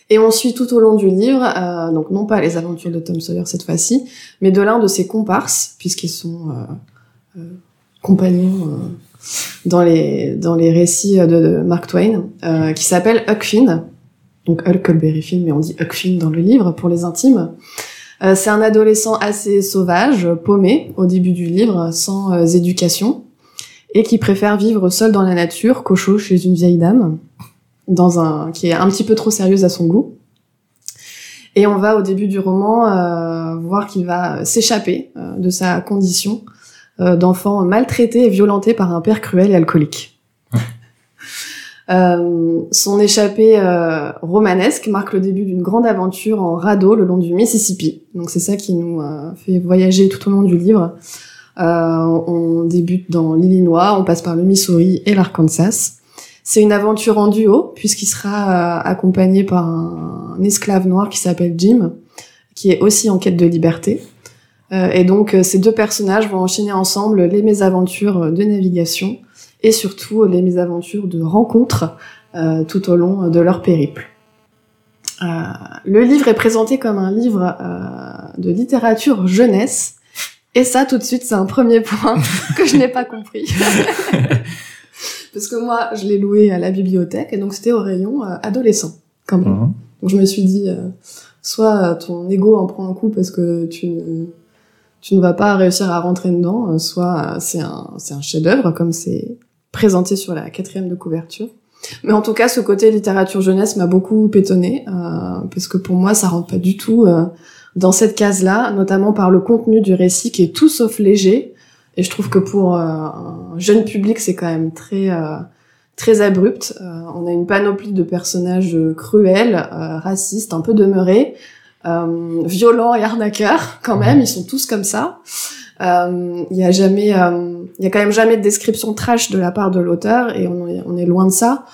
Et on suit tout au long du livre, euh, donc non pas les aventures de Tom Sawyer cette fois-ci, mais de l'un de ses comparses, puisqu'ils sont euh, euh, compagnons dans, les, dans les récits de, Mark Twain, euh, qui s'appelle Huck Finn, donc Huckleberry Finn, mais on dit Huck Finn dans le livre pour les intimes. Euh, c'est un adolescent assez sauvage, paumé au début du livre, sans euh, éducation, et qui préfère vivre seul dans la nature qu'au chaud chez une vieille dame, dans un qui est un petit peu trop sérieuse à son goût. Et on va au début du roman euh, voir qu'il va s'échapper euh, de sa condition euh, d'enfant maltraité et violenté par un père cruel et alcoolique. Euh, son échappée euh, romanesque marque le début d'une grande aventure en radeau le long du Mississippi. Donc c'est ça qui nous euh, fait voyager tout au long du livre. Euh, on débute dans l'Illinois, on passe par le Missouri et l'Arkansas. C'est une aventure en duo puisqu'il sera accompagné par un, un esclave noir qui s'appelle Jim, qui est aussi en quête de liberté. Euh, et donc euh, ces deux personnages vont enchaîner ensemble les mésaventures de navigation et surtout les mésaventures de rencontres euh, tout au long de leur périple. Euh, le livre est présenté comme un livre euh, de littérature jeunesse, et ça tout de suite c'est un premier point que je n'ai pas compris. Parce que moi je l'ai loué à la bibliothèque, et donc c'était au rayon euh, adolescent quand même. Donc je me suis dit, euh, soit euh, ton ego en prend un coup parce que tu ne, tu ne vas pas réussir à rentrer dedans, euh, soit euh, c'est un, un chef-d'œuvre comme c'est présenté sur la quatrième de couverture. Mais en tout cas, ce côté littérature jeunesse m'a beaucoup étonné euh, parce que pour moi, ça rentre pas du tout euh, dans cette case-là, notamment par le contenu du récit qui est tout sauf léger. Et je trouve que pour euh, un jeune public, c'est quand même très très abrupt. On a une panoplie de personnages cruels, racistes, un peu demeurés, euh, violents et arnaqueurs quand même. Ils sont tous comme ça. Euh, Il y a jamais, euh, il y a quand même jamais de description trash de la part de l'auteur et on est, on est loin de ça.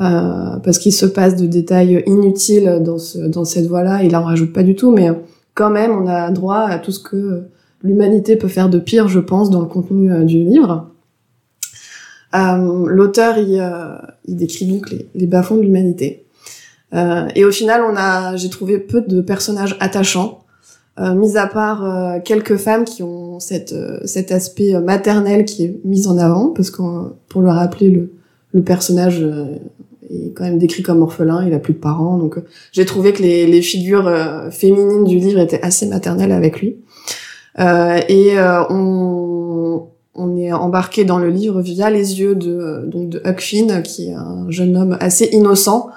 Euh, parce qu'il se passe de détails inutiles dans, ce, dans cette voie-là, il en rajoute pas du tout, mais quand même, on a droit à tout ce que l'humanité peut faire de pire, je pense, dans le contenu euh, du livre. Euh, L'auteur, il, euh, il décrit donc les, les bas-fonds de l'humanité. Euh, et au final, on a, j'ai trouvé peu de personnages attachants, euh, mis à part euh, quelques femmes qui ont cette, cet aspect maternel qui est mis en avant, parce que pour le rappeler, le, le personnage est quand même décrit comme orphelin, il a plus de parents, donc j'ai trouvé que les, les figures féminines du livre étaient assez maternelles avec lui. Euh, et on, on est embarqué dans le livre via les yeux de donc de Huck Finn, qui est un jeune homme assez innocent,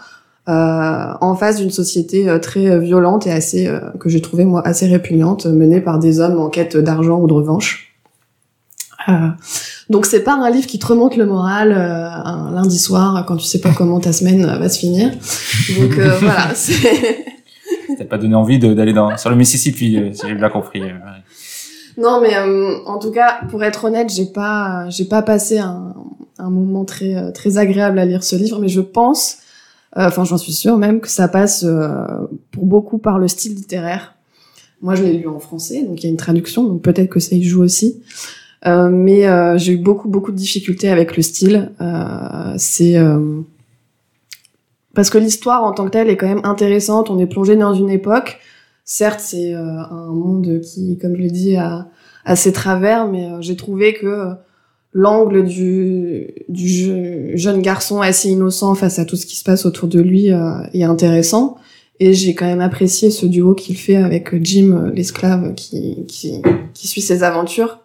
en face d'une société euh, très euh, violente et assez euh, que j'ai trouvé moi assez répugnante, menée par des hommes en quête d'argent ou de revanche. Euh, donc c'est pas un livre qui te remonte le moral euh, un lundi soir quand tu sais pas comment ta semaine euh, va se finir. Donc euh, voilà, c'est T'as pas donné envie d'aller dans sur le Mississippi, euh, si j'ai bien compris. euh, ouais. Non, mais euh, en tout cas, pour être honnête, j'ai pas, j'ai pas passé un, un moment très, euh, très agréable à lire ce livre, mais je pense, euh, enfin, j'en suis sûre même que ça passe euh, pour beaucoup par le style littéraire. Moi, je l'ai lu en français, donc il y a une traduction, donc peut-être que ça y joue aussi. Euh, mais euh, j'ai eu beaucoup, beaucoup de difficultés avec le style. Euh, c'est euh, parce que l'histoire en tant que telle est quand même intéressante. On est plongé dans une époque certes, c'est euh, un monde qui, comme je l'ai dit, a, a ses travers, mais euh, j'ai trouvé que euh, l'angle du, du je- jeune garçon assez innocent face à tout ce qui se passe autour de lui euh, est intéressant. Et j'ai quand même apprécié ce duo qu'il fait avec Jim, l'esclave, qui, qui, qui suit ses aventures.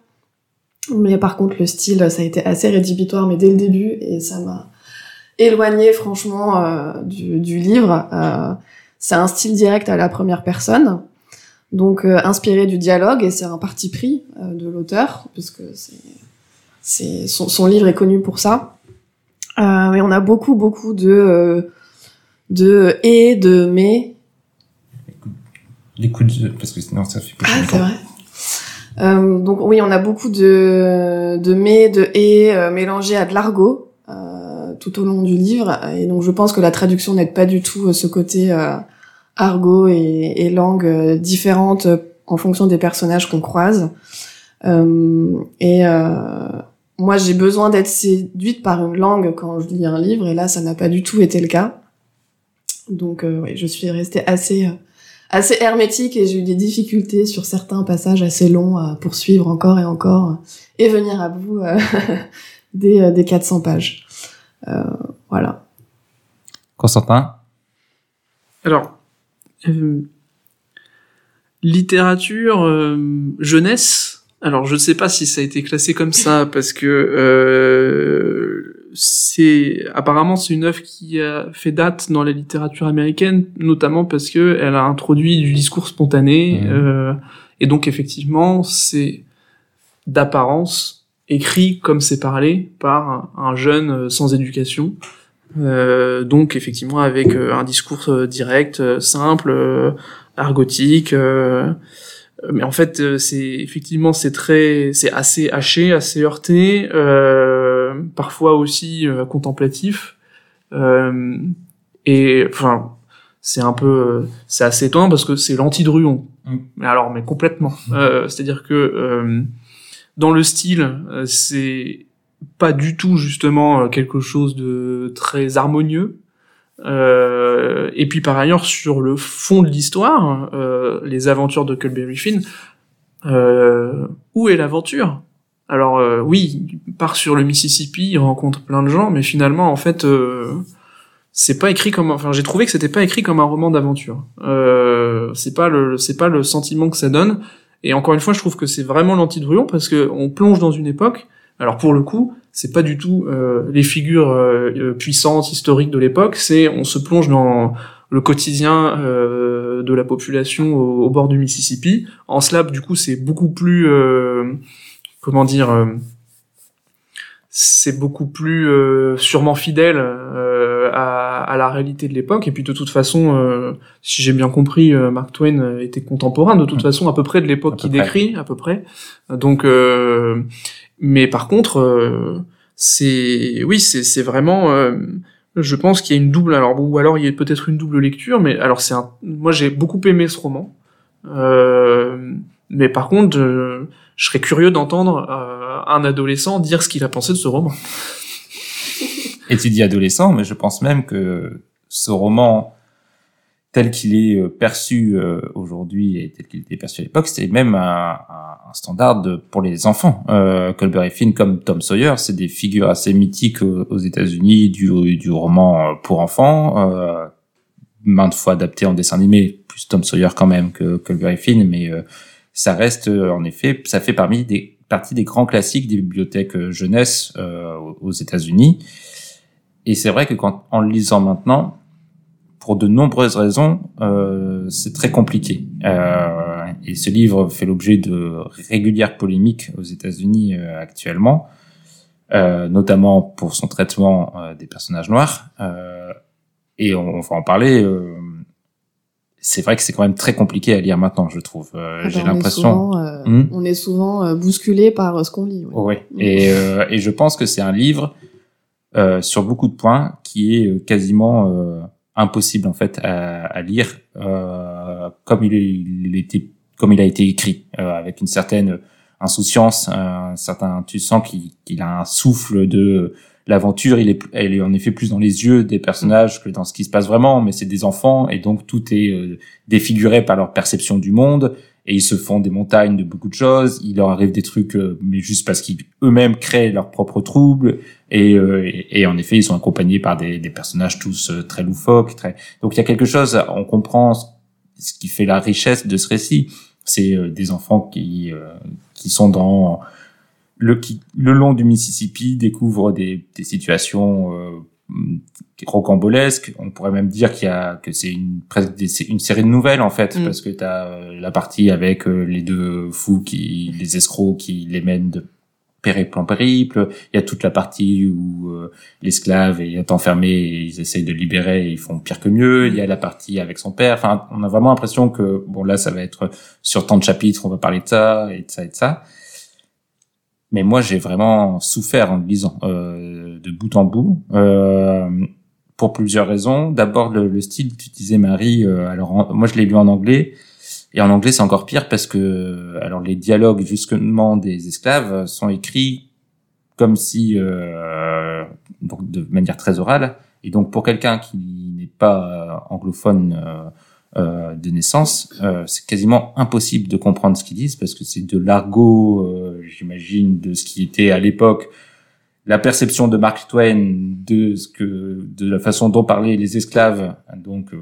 Mais par contre, le style, ça a été assez rédhibitoire, mais dès le début, et ça m'a éloigné franchement euh, du, du livre. Euh, c'est un style direct à la première personne, donc inspiré du dialogue, et c'est un parti pris de l'auteur, puisque c'est, c'est son, son livre est connu pour ça. Euh, mais on a beaucoup, beaucoup de euh, de et, de mais. Les coups de... Parce que sinon, ça fait plus Ah, c'est vrai. Euh, donc oui, on a beaucoup de de mais, de et euh, mélangés à de l'argot tout au long du livre, et donc je pense que la traduction n'aide pas du tout ce côté argot et, et langue différentes en fonction des personnages qu'on croise. Euh, et euh, moi, j'ai besoin d'être séduite par une langue quand je lis un livre, et là, ça n'a pas du tout été le cas. Donc, euh, oui, je suis restée assez, euh, assez hermétique et j'ai eu des difficultés sur certains passages assez longs à poursuivre encore et encore et venir à bout euh, des, euh, des 400 pages. Euh, voilà. Constantin? Alors, euh, littérature euh, jeunesse. Alors, je ne sais pas si ça a été classé comme ça parce que euh, c'est apparemment c'est une œuvre qui a fait date dans la littérature américaine, notamment parce que elle a introduit du discours spontané Mhm. euh, et donc effectivement c'est d'apparence écrit comme c'est parlé par un, un jeune sans éducation. Euh, donc effectivement avec un discours direct, simple, euh, argotique. Euh, mais en fait, euh, c'est effectivement c'est très, c'est assez haché, assez heurté, euh, parfois aussi contemplatif. Euh, et enfin, c'est un peu, c'est assez étonnant parce que c'est l'anti-Druon. Mm. Mais alors, mais complètement. Euh, C'est-à-dire que euh, dans le style, c'est pas du tout justement quelque chose de très harmonieux. Euh, et puis par ailleurs sur le fond de l'histoire, euh, les aventures de Culberry Finn, euh, où est l'aventure? Alors euh, oui, il part sur le Mississippi, il rencontre plein de gens, mais finalement en fait euh, c'est pas écrit comme enfin j'ai trouvé que c'était pas écrit comme un roman d'aventure. Euh, c'est pas le c'est pas le sentiment que ça donne. Et encore une fois, je trouve que c'est vraiment l'anti-Druon parce que on plonge dans une époque Alors pour le coup, c'est pas du tout euh, les figures euh, euh, puissantes historiques de l'époque, c'est on se plonge dans le quotidien euh, de la population au, au bord du Mississippi. En cela, du coup, c'est beaucoup plus euh, comment dire euh, c'est beaucoup plus euh, sûrement fidèle euh, à, à la réalité de l'époque. Et puis de toute façon, euh, si j'ai bien compris, Mark Twain était contemporain de toute façon à peu près de l'époque qu'il décrit, à peu près. Donc, euh, mais par contre, euh, c'est oui, c'est vraiment. euh, je pense qu'il y a une double. Alors ou alors il y a peut-être une double lecture, mais alors c'est un. Moi, j'ai beaucoup aimé ce roman. Euh, mais par contre, euh, je serais curieux d'entendre euh, un adolescent dire ce qu'il a pensé de ce roman. Et tu dis adolescent, mais je pense même que ce roman, tel qu'il est euh, perçu euh, aujourd'hui et tel qu'il était perçu à l'époque, c'est même un, un- standard de- pour les enfants. Euh, Colbert et Finn, comme Tom Sawyer, c'est des figures assez mythiques aux, aux États-Unis du, du roman euh, pour enfants, euh, maintes fois adapté en dessin animé, plus Tom Sawyer quand même que Colbert et Finn, mais euh, ça reste euh, en effet, ça fait parmi des partie des grands classiques des bibliothèques euh, jeunesse euh, aux États-Unis. Et c'est vrai que quand, en le lisant maintenant, pour de nombreuses raisons, euh, c'est très compliqué. Euh, et ce livre fait l'objet de régulières polémiques aux États-Unis euh, actuellement, euh, notamment pour son traitement euh, des personnages noirs. Euh, et on, on va en parler. euh, c'est vrai que c'est quand même très compliqué à lire maintenant, je trouve. Euh, Ah J'ai bah, est l'impression. euh, Hmm. On est souvent bousculé par ce qu'on lit. ouais. Oui, et, euh, et je pense que c'est un livre euh, sur beaucoup de points qui est quasiment euh, impossible en fait à, à lire euh, comme il, il était comme il a été écrit euh, avec une certaine insouciance, un certain tu sens qu'il qu'il a un souffle de l'aventure. Il est elle est en effet plus dans les yeux des personnages que dans ce qui se passe vraiment, mais c'est des enfants et donc tout est euh, défiguré par leur perception du monde et ils se font des montagnes de beaucoup de choses. Il leur arrive des trucs, euh, mais juste parce qu'ils eux-mêmes créent leurs propres troubles. Et, euh, et, en effet, ils sont accompagnés par des, personnages tous euh, très loufoques. Très... Donc il y a quelque chose, on comprend ce qui fait la richesse de ce récit. C'est euh, des enfants qui qui sont dans le qui le long du Mississippi découvrent des, des situations euh, rocambolesques. On pourrait même dire qu'il y a que c'est une une série de nouvelles en fait Mm. parce que tu as la partie avec euh, les deux fous qui les escrocs qui les mènent de périple en périple. Il y a toute la partie où euh, l'esclave est enfermé et ils essayent de le libérer et ils font pire que mieux. Il y a la partie avec son père. Enfin, on a vraiment l'impression que bon là ça va être sur tant de chapitres, on va parler de ça et de ça et de ça. Mais moi, j'ai vraiment souffert en le lisant euh, de bout en bout, euh, pour plusieurs raisons. D'abord, le, le style, tu disais Marie. euh, alors, moi, je l'ai lu en anglais, et en anglais, c'est encore pire parce que, alors, les dialogues justement des esclaves sont écrits comme si, euh, donc de manière très orale, et donc pour quelqu'un qui n'est pas euh, anglophone. Euh, euh, de naissance, euh, c'est quasiment impossible de comprendre ce qu'ils disent parce que c'est de l'argot, euh, j'imagine, de ce qui était à l'époque la perception de Mark Twain de ce que de la façon dont parlaient les esclaves, donc euh,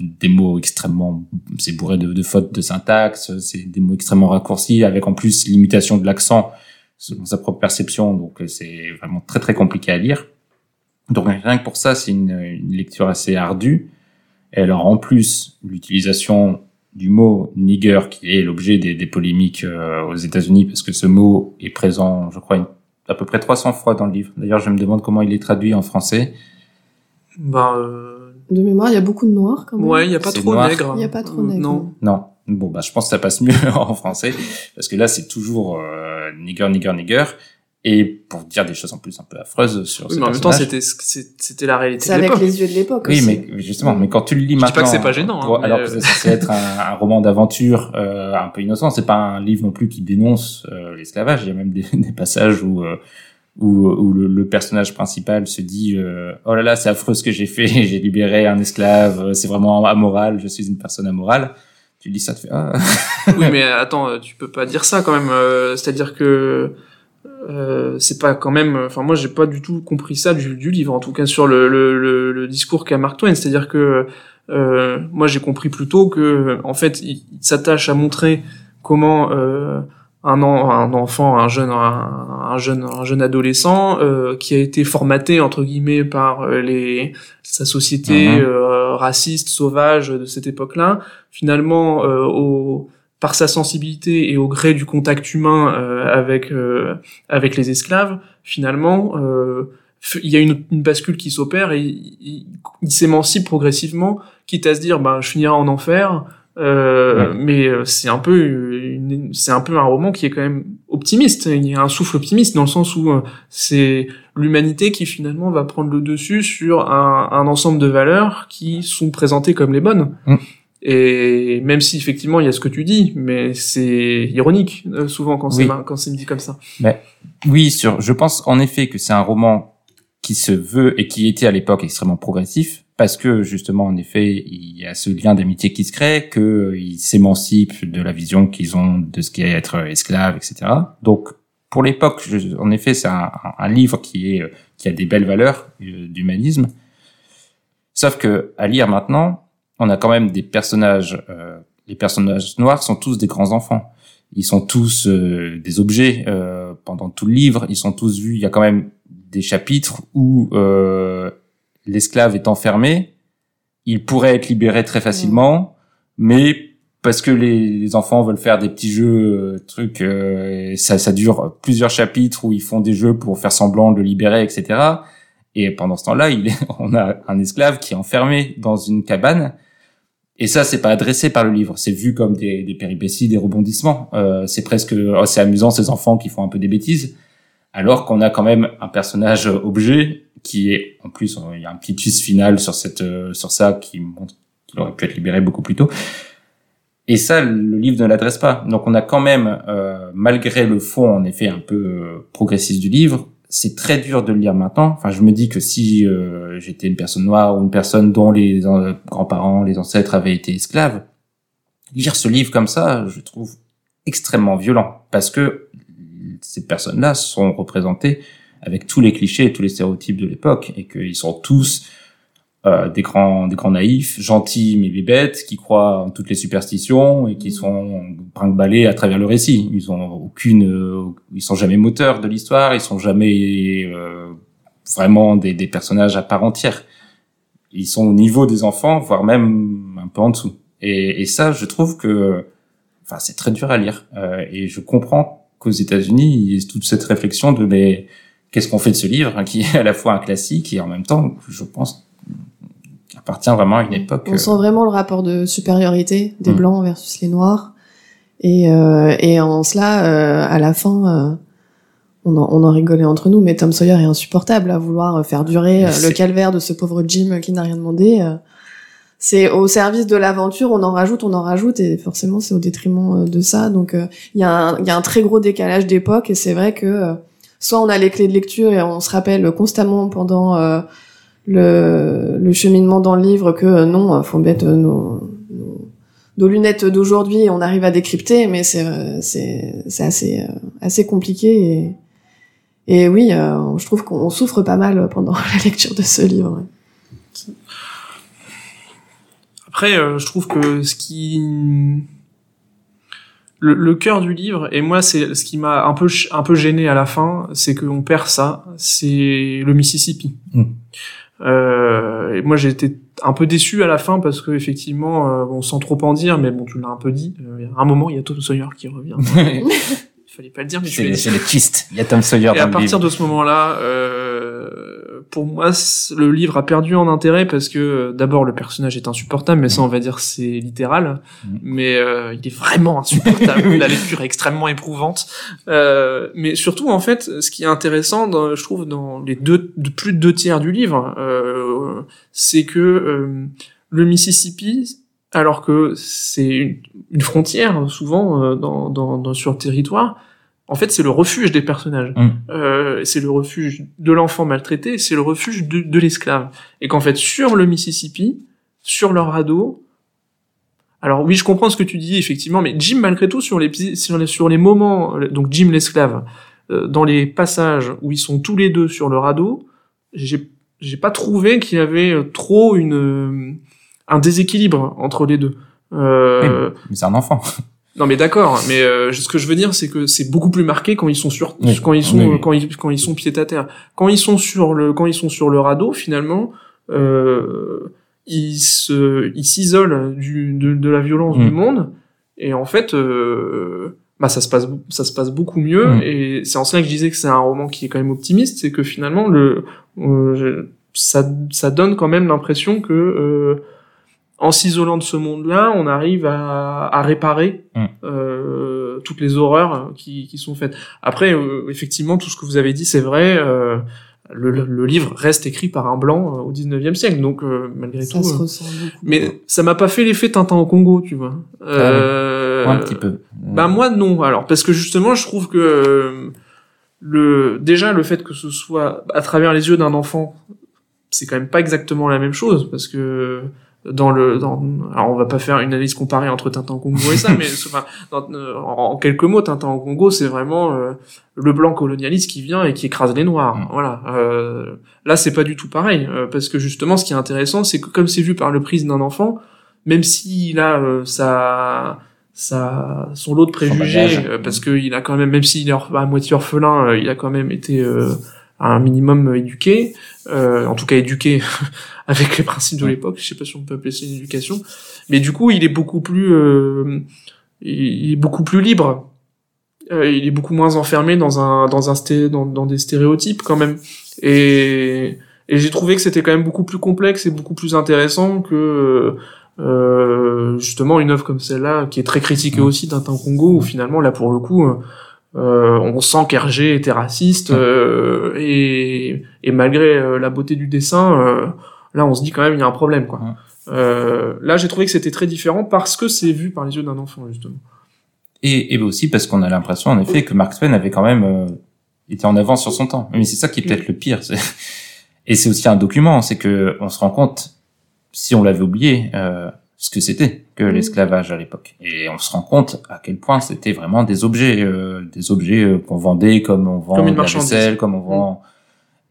des mots extrêmement, c'est bourré de, de fautes de syntaxe, c'est des mots extrêmement raccourcis avec en plus l'imitation de l'accent selon sa propre perception, donc c'est vraiment très très compliqué à lire. Donc rien que pour ça, c'est une, une lecture assez ardue. Et alors en plus, l'utilisation du mot nigger, qui est l'objet des, des polémiques euh, aux États-Unis, parce que ce mot est présent, je crois, une- à peu près 300 fois dans le livre. D'ailleurs, je me demande comment il est traduit en français. Ben, euh, De mémoire, il y a beaucoup de noirs quand même. ouais, il y a pas trop noir. nègre. Il y a pas trop Euh, nègre, Non. Non. Bon, bah, je pense que ça passe mieux en français, parce que là, c'est toujours euh, nigger, nigger, nigger. Et pour dire des choses en plus un peu affreuses sur Oui, ce mais en même temps, c'était c'est- c'était la réalité C'est avec les yeux de l'époque Oui, aussi. mais justement, mais quand tu le lis dis maintenant, pas que c'est pas gênant, hein, pour- alors euh, que c'est censé être un, un roman d'aventure euh, un peu innocent, c'est pas un livre non plus qui dénonce euh, l'esclavage. Il y a même des, des passages où euh, où, où le, le personnage principal se dit euh, oh là là c'est affreux ce que j'ai fait, j'ai libéré un esclave, euh, c'est vraiment amoral, je suis une personne amorale. Tu lis ça, tu fais ah. oui, mais attends, tu peux pas dire ça quand même. euh, C'est-à-dire que euh, c'est pas quand même. Enfin, moi, j'ai pas du tout compris ça du, du livre, en tout cas sur le, le, le, le discours qu'a Mark Twain. C'est-à-dire que euh, moi, j'ai compris plutôt que, en fait, il, il s'attache à montrer comment euh, un, en- un enfant, un jeune, un, un jeune, un jeune adolescent euh, qui a été formaté entre guillemets par euh, les sa société euh, raciste, sauvage de cette époque-là. Finalement, euh, au par sa sensibilité et au gré du contact humain euh, avec euh, avec les esclaves, finalement, euh, il y a une, une bascule qui s'opère et il, il- il s'émancipe progressivement, quitte à se dire, ben, je finirai en enfer. Euh, Ouais. Mais euh, c'est un peu, c'est un peu un roman qui est quand même optimiste. Il y a un souffle optimiste dans le sens où euh, c'est l'humanité qui finalement va prendre le dessus sur un, un ensemble de valeurs qui sont présentées comme les bonnes. Mm. Et même si effectivement il y a ce que tu dis, mais c'est ironique euh, souvent quand c'est Oui. quand c'est dit comme ça. Oui, sur, je pense en effet que c'est un roman qui se veut et qui était à l'époque extrêmement progressif parce que justement en effet il y a ce lien d'amitié qui se crée, qu'ils s'émancipent de la vision qu'ils ont de ce qu'est être esclave, etc. Donc pour l'époque, en effet, c'est un, un- livre qui est qui a des belles valeurs euh, d'humanisme. Sauf que à lire maintenant, on a quand même des personnages. euh, les personnages noirs sont tous des grands enfants. Ils sont tous euh, des objets euh, pendant tout le livre. Ils sont tous vus. Il y a quand même des chapitres où euh, l'esclave est enfermé. Il pourrait être libéré très facilement, mais parce que les, les enfants veulent faire des petits jeux, euh, trucs, euh, et ça, ça dure plusieurs chapitres où ils font des jeux pour faire semblant de le libérer, etc. Et pendant ce temps-là, il est, on a un esclave qui est enfermé dans une cabane. Et ça, c'est pas adressé par le livre. C'est vu comme des, des péripéties, des rebondissements. Euh, c'est presque, oh, c'est amusant ces enfants qui font un peu des bêtises. Alors qu'on a quand même un personnage objet qui est, en plus, il y a un petit twist final sur cette, euh, sur ça qui montre qu'il aurait pu être libéré beaucoup plus tôt. Et ça, le livre ne l'adresse pas. Donc on a quand même, euh, malgré le fond en effet un peu euh, progressiste du livre, c'est très dur de le lire maintenant. Enfin, je me dis que si euh, j'étais une personne noire ou une personne dont les euh, grands-parents, les ancêtres avaient été esclaves, lire ce livre comme ça, je trouve extrêmement violent parce que ces personnes-là sont représentées avec tous les clichés et tous les stéréotypes de l'époque et qu'ils sont tous euh, des grands des grands naïfs, gentils mais bébêtes, qui croient en toutes les superstitions et qui sont brinque-ballés à travers le récit. Ils ont aucune, euh, ils sont jamais moteurs de l'histoire, ils sont jamais euh, vraiment des, des personnages à part entière. Ils sont au niveau des enfants, voire même un peu en dessous. Et, et ça, je trouve que, enfin, c'est très dur à lire. Euh, et je comprends qu'aux États-Unis, il y ait toute cette réflexion de mais qu'est-ce qu'on fait de ce livre hein, qui est à la fois un classique et en même temps, je pense, appartient vraiment à une époque. On euh, sent vraiment le rapport de supériorité des Mm. blancs versus les noirs. Et, euh, et en cela, euh, à la fin, euh, on, en, on en rigolait entre nous, mais Tom Sawyer est insupportable à vouloir faire durer euh, le calvaire de ce pauvre Jim qui n'a rien demandé. euh. C'est au service de l'aventure, on en rajoute, on en rajoute, et forcément c'est au détriment de ça. Donc il y, a un- il y a un très gros décalage d'époque, et c'est vrai que soit on a les clés de lecture et on se rappelle constamment pendant euh, le, le cheminement dans le livre que euh, non, faut mettre euh, nos, nos, nos lunettes d'aujourd'hui, on arrive à décrypter, mais c'est euh, c'est c'est assez euh, assez compliqué et et oui, euh, je trouve qu'on souffre pas mal pendant la lecture de ce livre. ouais. Après, euh, je trouve que ce qui le, le cœur du livre et moi c'est ce qui m'a un peu un peu gêné à la fin, c'est qu'on perd ça, c'est le Mississippi. Mm. Euh, et moi j'ai été un peu déçu à la fin parce que effectivement, euh, bon sans trop en dire, mais bon tu l'as un peu dit, euh, il y a un moment il y a Tom Sawyer qui revient. Il fallait pas le dire, mais c'est le, dit. c'est le twist. Il y a Tom Sawyer Et dans à le partir livre. de ce moment-là, euh, pour moi, le livre a perdu en intérêt parce que euh, d'abord le personnage est insupportable, mais ça on va dire c'est littéral, Mhm. mais euh, il est vraiment insupportable. La lecture est extrêmement éprouvante, euh, mais surtout en fait, ce qui est intéressant, dans, je trouve, dans les deux, de plus de deux tiers du livre, euh, c'est que euh, le Mississippi alors que c'est une, une frontière souvent euh, dans, dans, dans- sur le territoire. En fait, c'est le refuge des personnages. Mm. Euh, c'est le refuge de l'enfant maltraité, c'est le refuge de, de l'esclave. Et qu'en fait, sur le Mississippi, sur leur radeau, alors oui, je comprends ce que tu dis effectivement, mais Jim malgré tout sur les sur les, sur les moments, donc Jim l'esclave, euh, dans les passages où ils sont tous les deux sur le radeau, j'ai j'ai pas trouvé qu'il y avait euh, trop une euh, un déséquilibre entre les deux. Euh, Mais c'est un enfant. Non mais d'accord, mais euh, ce que je veux dire c'est que c'est beaucoup plus marqué quand ils sont sur Oui. quand ils sont Oui, oui. quand ils quand ils sont pied à terre. Quand ils sont sur le quand ils sont sur le radeau finalement euh, ils se ils s'isolent du de, de la violence Mm. du monde et en fait euh, bah ça se passe ça se passe beaucoup mieux Mm. et c'est en cela que je disais que c'est un roman qui est quand même optimiste, c'est que finalement le euh, ça ça donne quand même l'impression que euh, en s'isolant de ce monde-là, on arrive à, à réparer Mm. euh, toutes les horreurs qui, qui sont faites. Après, euh, effectivement, tout ce que vous avez dit, c'est vrai. euh, le, le livre reste écrit par un blanc euh, au 19e siècle, donc euh, malgré Ça tout. se euh, ressent beaucoup. mais ça m'a pas fait l'effet Tintin au Congo, tu vois. Euh, Un petit peu. bah moi non. Alors parce que justement, je trouve que euh, le déjà le fait que ce soit à travers les yeux d'un enfant, c'est quand même pas exactement la même chose parce que dans le dans alors on va pas faire une analyse comparée entre Tintin au Congo et ça mais c'est- enfin, dans- euh, en, en quelques mots Tintin au Congo c'est vraiment euh, le blanc colonialiste qui vient et qui écrase les noirs. Mm. voilà. Euh, là c'est pas du tout pareil euh, parce que justement ce qui est intéressant c'est que comme c'est vu par le prisme d'un enfant même s'il a euh, sa sa son lot de préjugés euh, parce que il a quand même même s'il est à moitié orphelin euh, il a quand même été euh, à un minimum euh, éduqué euh, en tout cas éduqué avec les principes de l'époque. Je sais pas si on peut appeler ça une éducation. Mais du coup il est beaucoup plus euh, il est beaucoup plus libre. Euh, il est beaucoup moins enfermé dans un dans un sté- dans, dans des stéréotypes quand même. Et et j'ai trouvé que c'était quand même beaucoup plus complexe et beaucoup plus intéressant que euh, justement une œuvre comme celle-là qui est très critiquée aussi Tintin Congo où finalement là pour le coup euh, on sent qu'Hergé était raciste euh, et, et malgré euh, la beauté du dessin euh, là on se dit quand même il y a un problème quoi Ouais. euh, là j'ai trouvé que c'était très différent parce que c'est vu par les yeux d'un enfant justement Et, et aussi parce qu'on a l'impression, en effet, que Mark Twain avait quand même euh, été en avance sur son temps. Mais c'est ça qui est peut-être le pire. Et c'est aussi un document, c'est que on se rend compte, si on l'avait oublié, euh, ce que c'était que l'esclavage à l'époque. Et on se rend compte à quel point c'était vraiment des objets, euh, des objets euh, qu'on vendait comme on vend Comme une de la marchandise. vaisselle, comme on vend.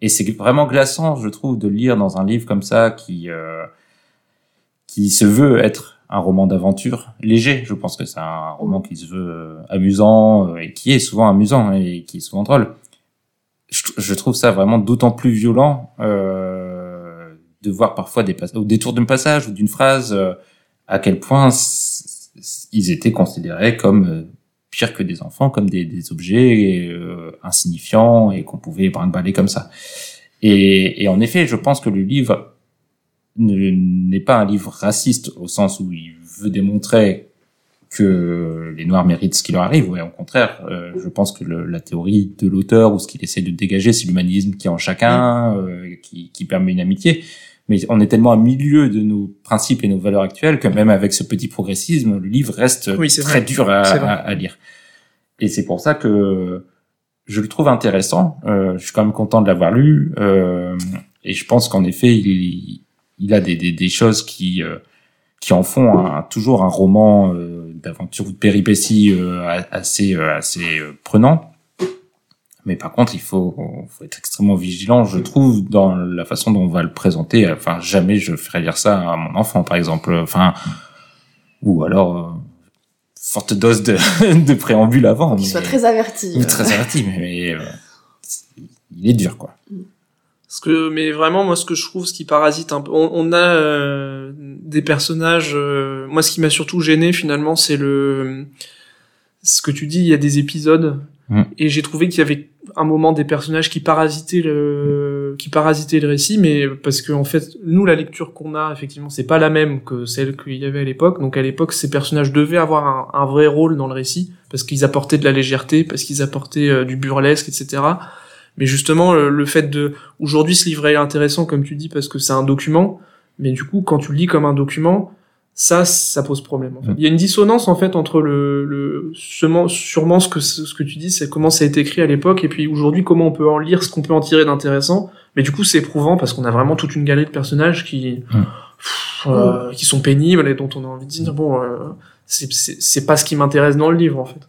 Et c'est vraiment glaçant, je trouve, de lire dans un livre comme ça qui euh, qui se veut être un roman d'aventure léger. Je pense que c'est un roman qui se veut euh, amusant euh, et qui est souvent amusant et qui est souvent drôle. Je, trouve ça vraiment d'autant plus violent euh, de voir parfois des au détour d'un passage ou d'une phrase, euh, à quel point ils étaient considérés comme pires que des enfants, comme des, des objets euh, insignifiants et qu'on pouvait brinque-baller comme ça. Et, et en effet, je pense que le livre ne- n'est pas un livre raciste au sens où il veut démontrer que les Noirs méritent ce qui leur arrive. Ouais, au contraire, euh, je pense que le- la théorie de l'auteur ou ce qu'il essaie de dégager, c'est l'humanisme qui est en chacun, euh, qui, qui permet une amitié. Mais on est tellement à milieu de nos principes et nos valeurs actuelles que même avec ce petit progressisme, le livre reste Oui, très vrai. dur à, lire. Et c'est pour ça que je le trouve intéressant. Euh, je suis quand même content de l'avoir lu. Euh, et je pense qu'en effet, il, il a des, des, des choses qui, euh, qui en font un- toujours un roman d'aventure ou de péripéties assez, assez prenant. Mais par contre, il faut, faut être extrêmement vigilant, je trouve, dans la façon dont on va le présenter. Enfin, jamais je ferais lire ça à mon enfant, par exemple. Enfin, ou alors euh, forte dose de, de préambule avant. Qu'il soit très averti. oui, très averti, mais, mais, euh, il est dur, quoi. Parce que, mais vraiment, moi, ce que je trouve, ce qui parasite un peu, on, on a euh, des personnages. euh, moi, ce qui m'a surtout gêné finalement, c'est le ce que tu dis. Il y a des épisodes, Mm. et j'ai trouvé qu'il y avait un moment des personnages qui parasitaient le qui parasitaient le récit, mais parce que en fait, nous, la lecture qu'on a, effectivement, c'est pas la même que celle qu'il y avait à l'époque. Donc, à l'époque, ces personnages devaient avoir un, vrai rôle dans le récit parce qu'ils apportaient de la légèreté, parce qu'ils apportaient euh, du burlesque, etc. Mais justement, le, le fait de aujourd'hui ce livret est intéressant comme tu dis parce que c'est un document, mais du coup quand tu le lis comme un document, ça ça pose problème. En fait. Mm. Il y a une dissonance en fait entre le, le sûrement, sûrement ce que ce que tu dis, c'est comment ça a été écrit à l'époque et puis aujourd'hui comment on peut en lire, ce qu'on peut en tirer d'intéressant. Mais du coup c'est éprouvant parce qu'on a vraiment toute une galerie de personnages qui Mm. pff, euh, qui sont pénibles et dont on a envie de dire bon euh, c'est c'est c'est pas ce qui m'intéresse dans le livre en fait.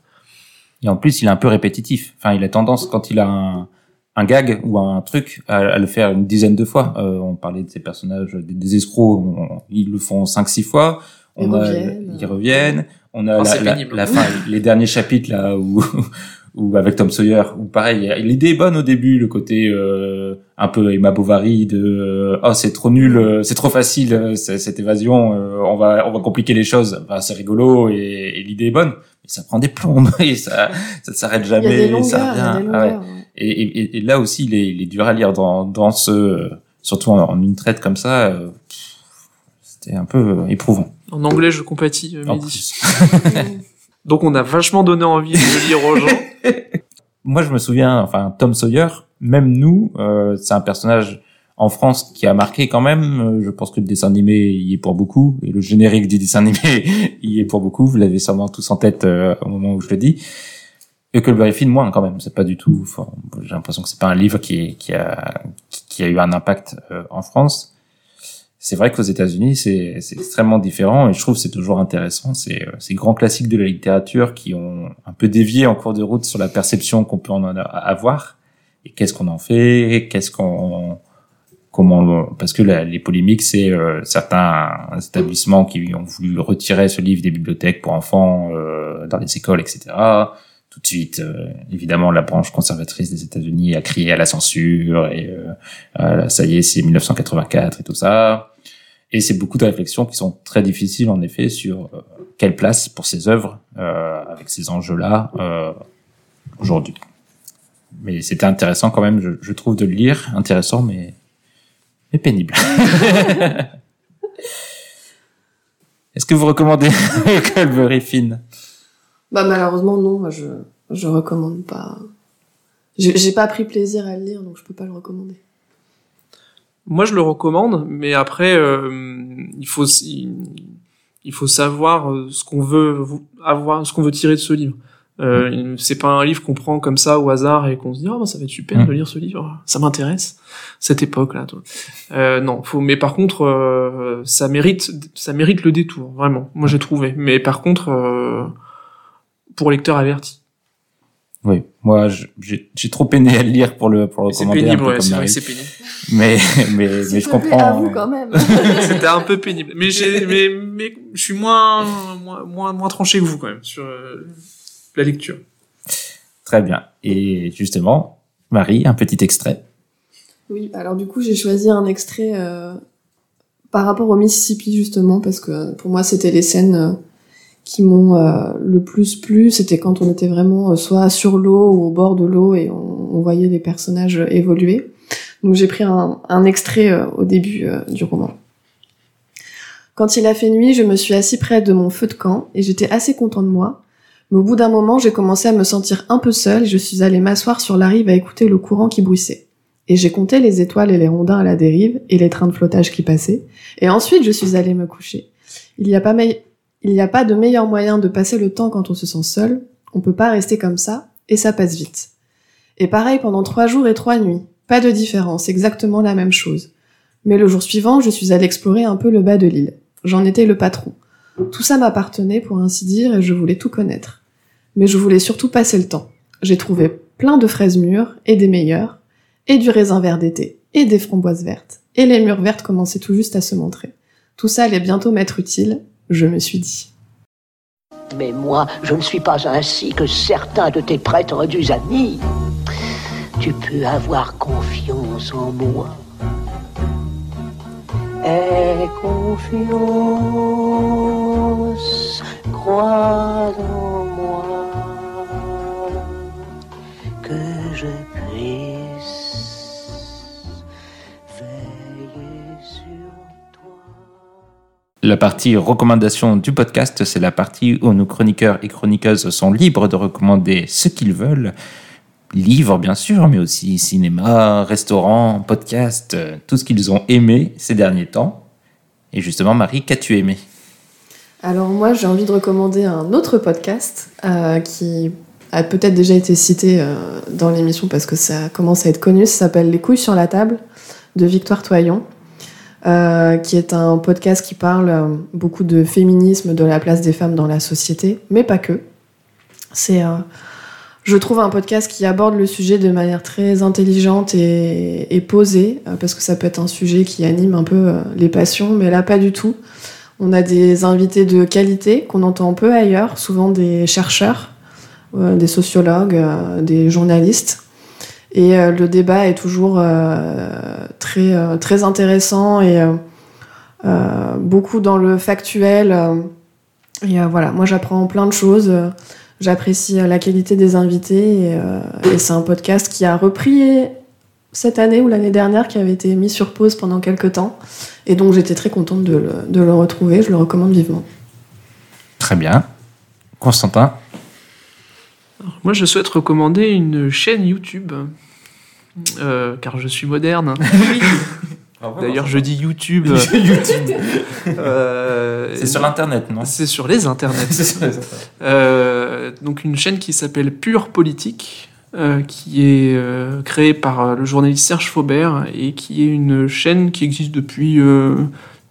Et en plus, il est un peu répétitif. Enfin, il a tendance, quand il a un, un gag ou un truc, à, à le faire une dizaine de fois. Euh, on parlait de ces personnages, des, des escrocs, on- ils le font cinq, six fois. Ils On a- reviennent. ils reviennent. on a Oh, la, la- la fin, les derniers chapitres là où, où avec Tom Sawyer, où pareil, l'idée est bonne au début, le côté euh, un peu Emma Bovary de euh, oh c'est trop nul, euh, c'est trop facile euh, cette évasion, euh, on va on va compliquer les choses. Enfin, c'est rigolo et, et l'idée est bonne, mais ça prend des plombes et ça ça s'arrête Il y a jamais, des longueurs, ça il y a revient. des Ah ouais. Et, et, et là aussi, il est, il est dur à lire dans, dans ce, surtout en, en une traite comme ça. euh, C'était un peu euh, éprouvant. En anglais, je compatis, euh, En plus. Donc on a vachement donné envie de lire aux gens. Moi, je me souviens, enfin, Tom Sawyer, même nous, euh, c'est un personnage en France qui a marqué quand même. Je pense que le dessin animé y est pour beaucoup et le générique du dessin animé y est pour beaucoup. Vous l'avez sûrement tous en tête euh, au moment où je le dis. Huckleberry Finn, moins quand même. C'est pas du tout. J'ai l'impression que c'est pas un livre qui, qui a qui a eu un impact euh, en France. C'est vrai qu'aux États-Unis, c'est c'est extrêmement différent et je trouve que c'est toujours intéressant. C'est euh, ces grands classiques de la littérature qui ont un peu dévié en cours de route sur la perception qu'on peut en avoir et qu'est-ce qu'on en fait, qu'est-ce qu'on comment parce que les polémiques c'est euh, certains établissements qui ont voulu retirer ce livre des bibliothèques pour enfants euh, dans les écoles, etc. Tout de suite, euh, évidemment, la branche conservatrice des États-Unis a crié à la censure et euh, euh, ça y est, c'est 1984 et tout ça. Et c'est beaucoup de réflexions qui sont très difficiles en effet sur euh, quelle place pour ces œuvres euh, avec ces enjeux-là euh, aujourd'hui. Mais c'était intéressant quand même, je, je trouve, de le lire, intéressant mais, mais pénible. Est-ce que vous recommandez Calvary Finn? Bah malheureusement non, moi je je recommande pas. J'ai j'ai pas pris plaisir à le lire donc je peux pas le recommander. Moi, je le recommande, mais après, euh, il faut il, faut savoir euh, ce qu'on veut avoir, ce qu'on veut tirer de ce livre. Euh, c'est pas un livre qu'on prend comme ça au hasard et qu'on se dit oh bah, ça va être super Mm. de lire ce livre, ça m'intéresse cette époque là. Euh, non, faut mais par contre euh, ça mérite ça mérite le détour vraiment. Moi j'ai trouvé, mais par contre euh, pour lecteur averti. Oui, moi j'ai trop peiné à le lire pour le pour le C'est pénible, ouais, c'est vrai que c'est pénible. Mais mais mais je comprends. avoue euh, quand même. C'était un peu pénible. Mais j'ai, mais, mais je suis moins, moins, moins, moins tranché que vous quand même sur euh, la lecture. Très bien. Et justement, Marie, un petit extrait. Oui, alors du coup j'ai choisi un extrait euh, par rapport au Mississippi justement parce que pour moi c'était les scènes euh, qui m'ont euh, le plus plu. C'était quand on était vraiment euh, soit sur l'eau ou au bord de l'eau et on, on voyait les personnages euh, évoluer. Donc j'ai pris un, un extrait euh, au début euh, du roman. Quand il a fait nuit, je me suis assis près de mon feu de camp et j'étais assez content de moi. Mais au bout d'un moment, j'ai commencé à me sentir un peu seule et je suis allée m'asseoir sur la rive à écouter le courant qui bruissait. Et j'ai compté les étoiles et les rondins à la dérive et les trains de flottage qui passaient. Et ensuite, je suis allée me coucher. Il n'y a pas mei- il n'y a pas de meilleur moyen de passer le temps quand on se sent seul. On peut pas rester comme ça et ça passe vite. Et pareil pendant trois jours et trois nuits. Pas de différence, exactement la même chose. Mais le jour suivant, je suis allée explorer un peu le bas de l'île. J'en étais le patron. Tout ça m'appartenait pour ainsi dire et je voulais tout connaître. Mais je voulais surtout passer le temps. J'ai trouvé plein de fraises mûres et des meilleures, et du raisin vert d'été, et des framboises vertes. Et les mûres vertes commençaient tout juste à se montrer. Tout ça allait bientôt m'être utile, je me suis dit. Mais moi, je ne suis pas ainsi que certains de tes prétendus amis. Tu peux avoir confiance en moi. Aie confiance, crois en moi, que je La partie recommandation du podcast, c'est la partie où nos chroniqueurs et chroniqueuses sont libres de recommander ce qu'ils veulent. Livres, bien sûr, mais aussi cinéma, restaurant, podcast, euh, tout ce qu'ils ont aimé ces derniers temps. Et justement, Marie, qu'as-tu aimé? Alors moi, j'ai envie de recommander un autre podcast euh, qui a peut-être déjà été cité euh, dans l'émission parce que ça commence à être connu. Ça s'appelle Les couilles sur la table de Victoire Toyon, euh, qui est un podcast qui parle euh, beaucoup de féminisme, de la place des femmes dans la société, mais pas que. C'est, euh, je trouve, un podcast qui aborde le sujet de manière très intelligente et, posée, parce que ça peut être un sujet qui anime un peu les passions, mais là pas du tout. On a des invités de qualité qu'on entend peu ailleurs, souvent des chercheurs, des sociologues, des journalistes. Et euh, le débat est toujours euh, très, euh, très intéressant et beaucoup dans le factuel. et voilà, moi j'apprends plein de choses. J'apprécie la qualité des invités et, c'est un podcast qui a repris cette année ou l'année dernière, qui avait été mis sur pause pendant quelques temps. Et donc j'étais très contente de le retrouver, je le recommande vivement. Très bien. Constantin? Moi, je souhaite recommander une chaîne YouTube, euh, car je suis moderne. D'ailleurs, je dis YouTube. YouTube. euh, C'est sur l'internet, non C'est sur les internets. C'est sur les internets. Euh, donc une chaîne qui s'appelle Pure Politique, euh, qui est euh, créée par euh, le journaliste Serge Faubert et qui est une chaîne qui existe depuis euh,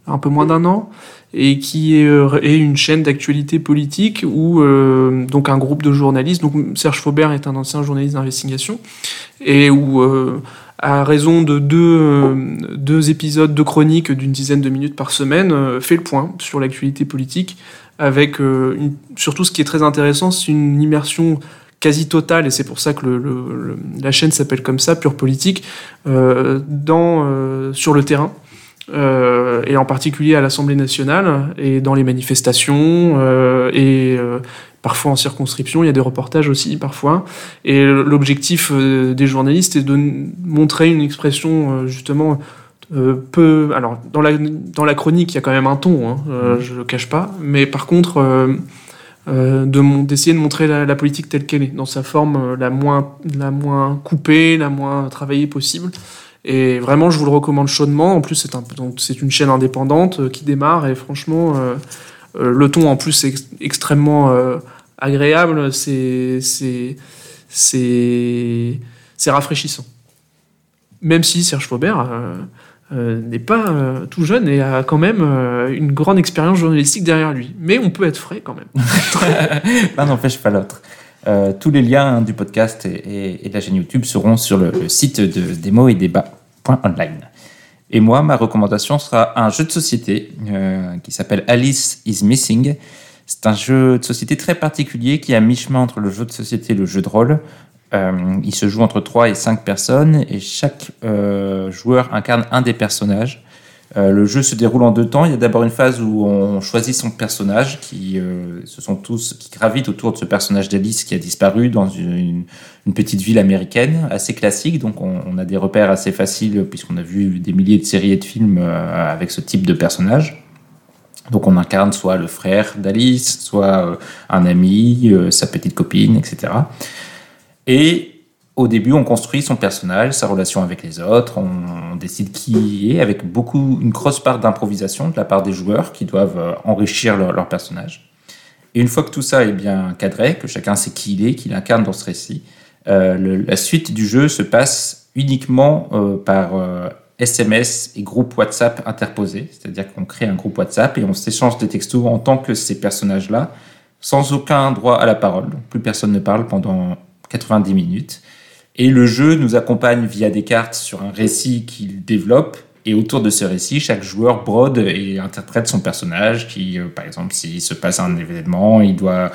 un peu moins d'un an et qui est, euh, est une chaîne d'actualité politique où euh, donc un groupe de journalistes, donc Serge Faubert est un ancien journaliste d'investigation et où euh, à raison de deux, euh, deux épisodes de chroniques d'une dizaine de minutes par semaine, euh, fait le point sur l'actualité politique avec une- surtout ce qui est très intéressant, c'est une immersion quasi totale, et c'est pour ça que le- le- le- la chaîne s'appelle comme ça, Pure Politique, euh, dans, euh, sur le terrain, euh, et en particulier à l'Assemblée nationale, et dans les manifestations, euh, et euh, parfois en circonscription, il y a des reportages aussi parfois. Et l'objectif euh, des journalistes est de montrer une expression euh, justement euh, peu. Alors dans la dans la chronique, il y a quand même un ton, hein, euh, je le cache pas. Mais par contre, euh, euh, de d'essayer de montrer la, la politique telle qu'elle est, dans sa forme la moins la moins coupée, la moins travaillée possible. Et vraiment, je vous le recommande chaudement. En plus, c'est un une chaîne indépendante euh, qui démarre et franchement, euh, euh, le ton en plus est ex- extrêmement agréable. C'est rafraîchissant. Même si Serge Faubert n'est pas tout jeune et a quand même une grande expérience journalistique derrière lui. Mais on peut être frais quand même. L'un n'empêche pas l'autre. Euh, tous les liens hein, du podcast et, de la chaîne YouTube seront sur le, site de démo et débat.online. Et moi, ma recommandation sera un jeu de société euh, qui s'appelle Alice is Missing. C'est un jeu de société très particulier qui est à mi-chemin entre le jeu de société et le jeu de rôle. Euh, il se joue entre 3 et 5 personnes et chaque joueur incarne un des personnages. Euh, le jeu se déroule en deux temps. Il y a d'abord une phase où on choisit son personnage, qui euh, ce sont tous qui gravitent autour de ce personnage d'Alice qui a disparu dans une, petite ville américaine assez classique. Donc on, a des repères assez faciles puisqu'on a vu des milliers de séries et de films euh, avec ce type de personnage. Donc on incarne soit le frère d'Alice, soit euh, un ami, sa petite copine, etc. Et au début, on construit son personnage, sa relation avec les autres, on, décide qui il est, avec beaucoup, une grosse part d'improvisation de la part des joueurs qui doivent euh, enrichir leur, personnage. Et une fois que tout ça est bien cadré, que chacun sait qui il est, qu'il incarne dans ce récit, euh, la suite du jeu se passe uniquement euh, par SMS et groupe WhatsApp interposés. C'est-à-dire qu'on crée un groupe WhatsApp et on s'échange des textos en tant que ces personnages-là, sans aucun droit à la parole. Donc, plus personne ne parle pendant 90 minutes. Et le jeu nous accompagne via des cartes sur un récit qu'il développe. Et autour de ce récit, chaque joueur brode et interprète son personnage qui, euh, par exemple, s'il se passe un événement, il doit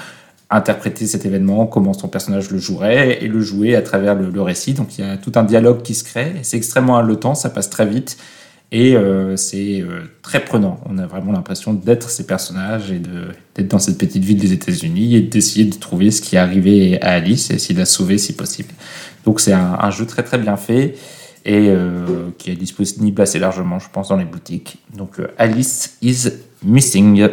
interpréter cet événement, comment son personnage le jouerait et le jouer à travers le, le récit. Donc il y a tout un dialogue qui se crée. C'est extrêmement haletant, ça passe très vite et euh, c'est euh, très prenant. On a vraiment l'impression d'être ces personnages et d'être dans cette petite ville des États-Unis et d'essayer de trouver ce qui est arrivé à Alice et essayer de la sauver si possible. Donc c'est un, jeu très très bien fait et euh, qui est disponible assez largement, je pense, dans les boutiques. Donc Alice is Missing.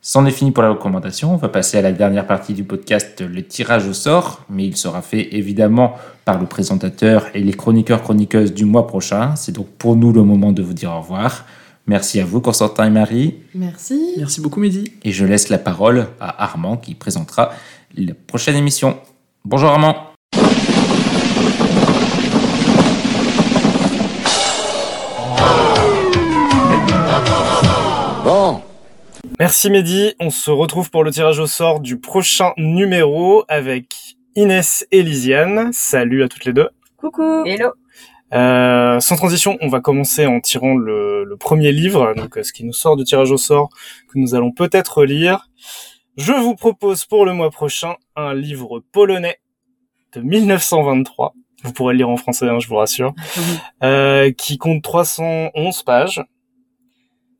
C'en est fini pour la recommandation. On va passer à la dernière partie du podcast, le tirage au sort, mais il sera fait évidemment par le présentateur et les chroniqueurs chroniqueuses du mois prochain. C'est donc pour nous le moment de vous dire au revoir. Merci à vous, Constantin et Marie. Merci. Merci beaucoup, Mehdi. Et je laisse la parole à Armand qui présentera la prochaine émission. Bonjour Armand. Merci Mehdi, on se retrouve pour le tirage au sort du prochain numéro avec Inès et Lisiane. Salut à toutes les deux. Coucou. Hello. Euh, sans transition, on va commencer en tirant le, le premier livre, donc euh, ce qui nous sort du tirage au sort, que nous allons peut-être lire. Je vous propose pour le mois prochain un livre polonais de 1923. Vous pourrez le lire en français, hein, je vous rassure. Euh, qui compte 311 pages,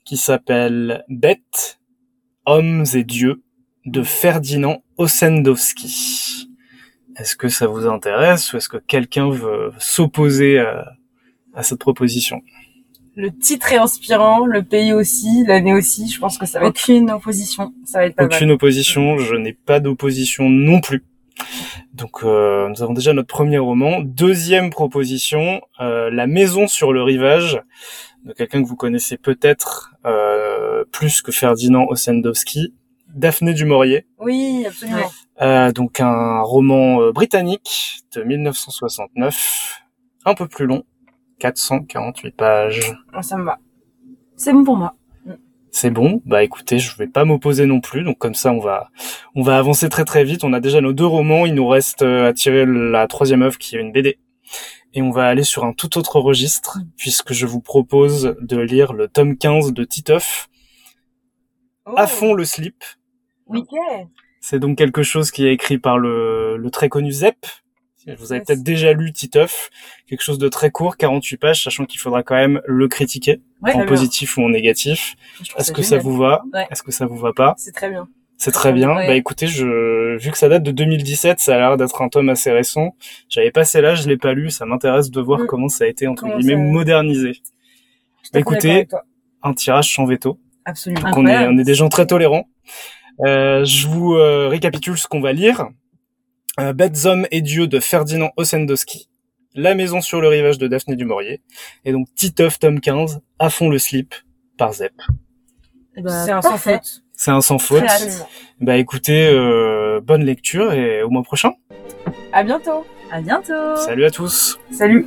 qui s'appelle Bêtes, Hommes et Dieux, de Ferdinand Ossendowski. Est-ce que ça vous intéresse ou est-ce que quelqu'un veut s'opposer à, à cette proposition? Le titre est inspirant, le pays aussi, l'année aussi. Je pense que ça va être Aucune opposition. ça va être pas Aucune mal. opposition, je n'ai pas d'opposition non plus. Donc euh, nous avons déjà notre premier roman. Deuxième proposition, euh, La maison sur le rivage, de quelqu'un que vous connaissez peut-être euh, plus que Ferdinand Ossendowski, Daphné du Maurier. Oui, absolument. Euh, donc un roman euh, britannique de 1969, un peu plus long, 448 pages. Moi, ça me va. C'est bon pour moi. C'est bon, bah écoutez, je vais pas m'opposer non plus, donc comme ça on va on va avancer très très vite. On a déjà nos deux romans, il nous reste euh, à tirer la troisième œuvre qui est une BD, et on va aller sur un tout autre registre puisque je vous propose de lire le tome 15 de Titeuf, Oh, à fond le slip. Ok. C'est donc quelque chose qui est écrit par le, le très connu Zep. Vous avez Yes. peut-être déjà lu Titeuf, quelque chose de très court, 48 pages, sachant qu'il faudra quand même le critiquer, Ouais, en positif ou en négatif. Est-ce que ça génial. vous va? Ouais. Est-ce que ça vous va pas? C'est très bien. C'est très bien. Ouais. Bah écoutez, je vu que ça date de 2017, ça a l'air d'être un tome assez récent. J'avais passé là, je l'ai pas lu, ça m'intéresse de voir Mm. comment ça a été entre Comment guillemets ça- modernisé. Fait Écoutez. Un tirage sans veto. Absolument. Donc on est on est des gens très tolérants. Euh, je vous euh, récapitule ce qu'on va lire. Euh, Bêtes, hommes et dieux de Ferdinand Ossendowski. La maison sur le rivage de Daphné du Maurier. Et donc Titeuf tome 15, à fond le slip par Zep. Eh ben, C'est un sans faute. C'est un sans faute. Absolument. Bah écoutez, euh, bonne lecture et au mois prochain. À bientôt. À bientôt. Salut à tous. Salut.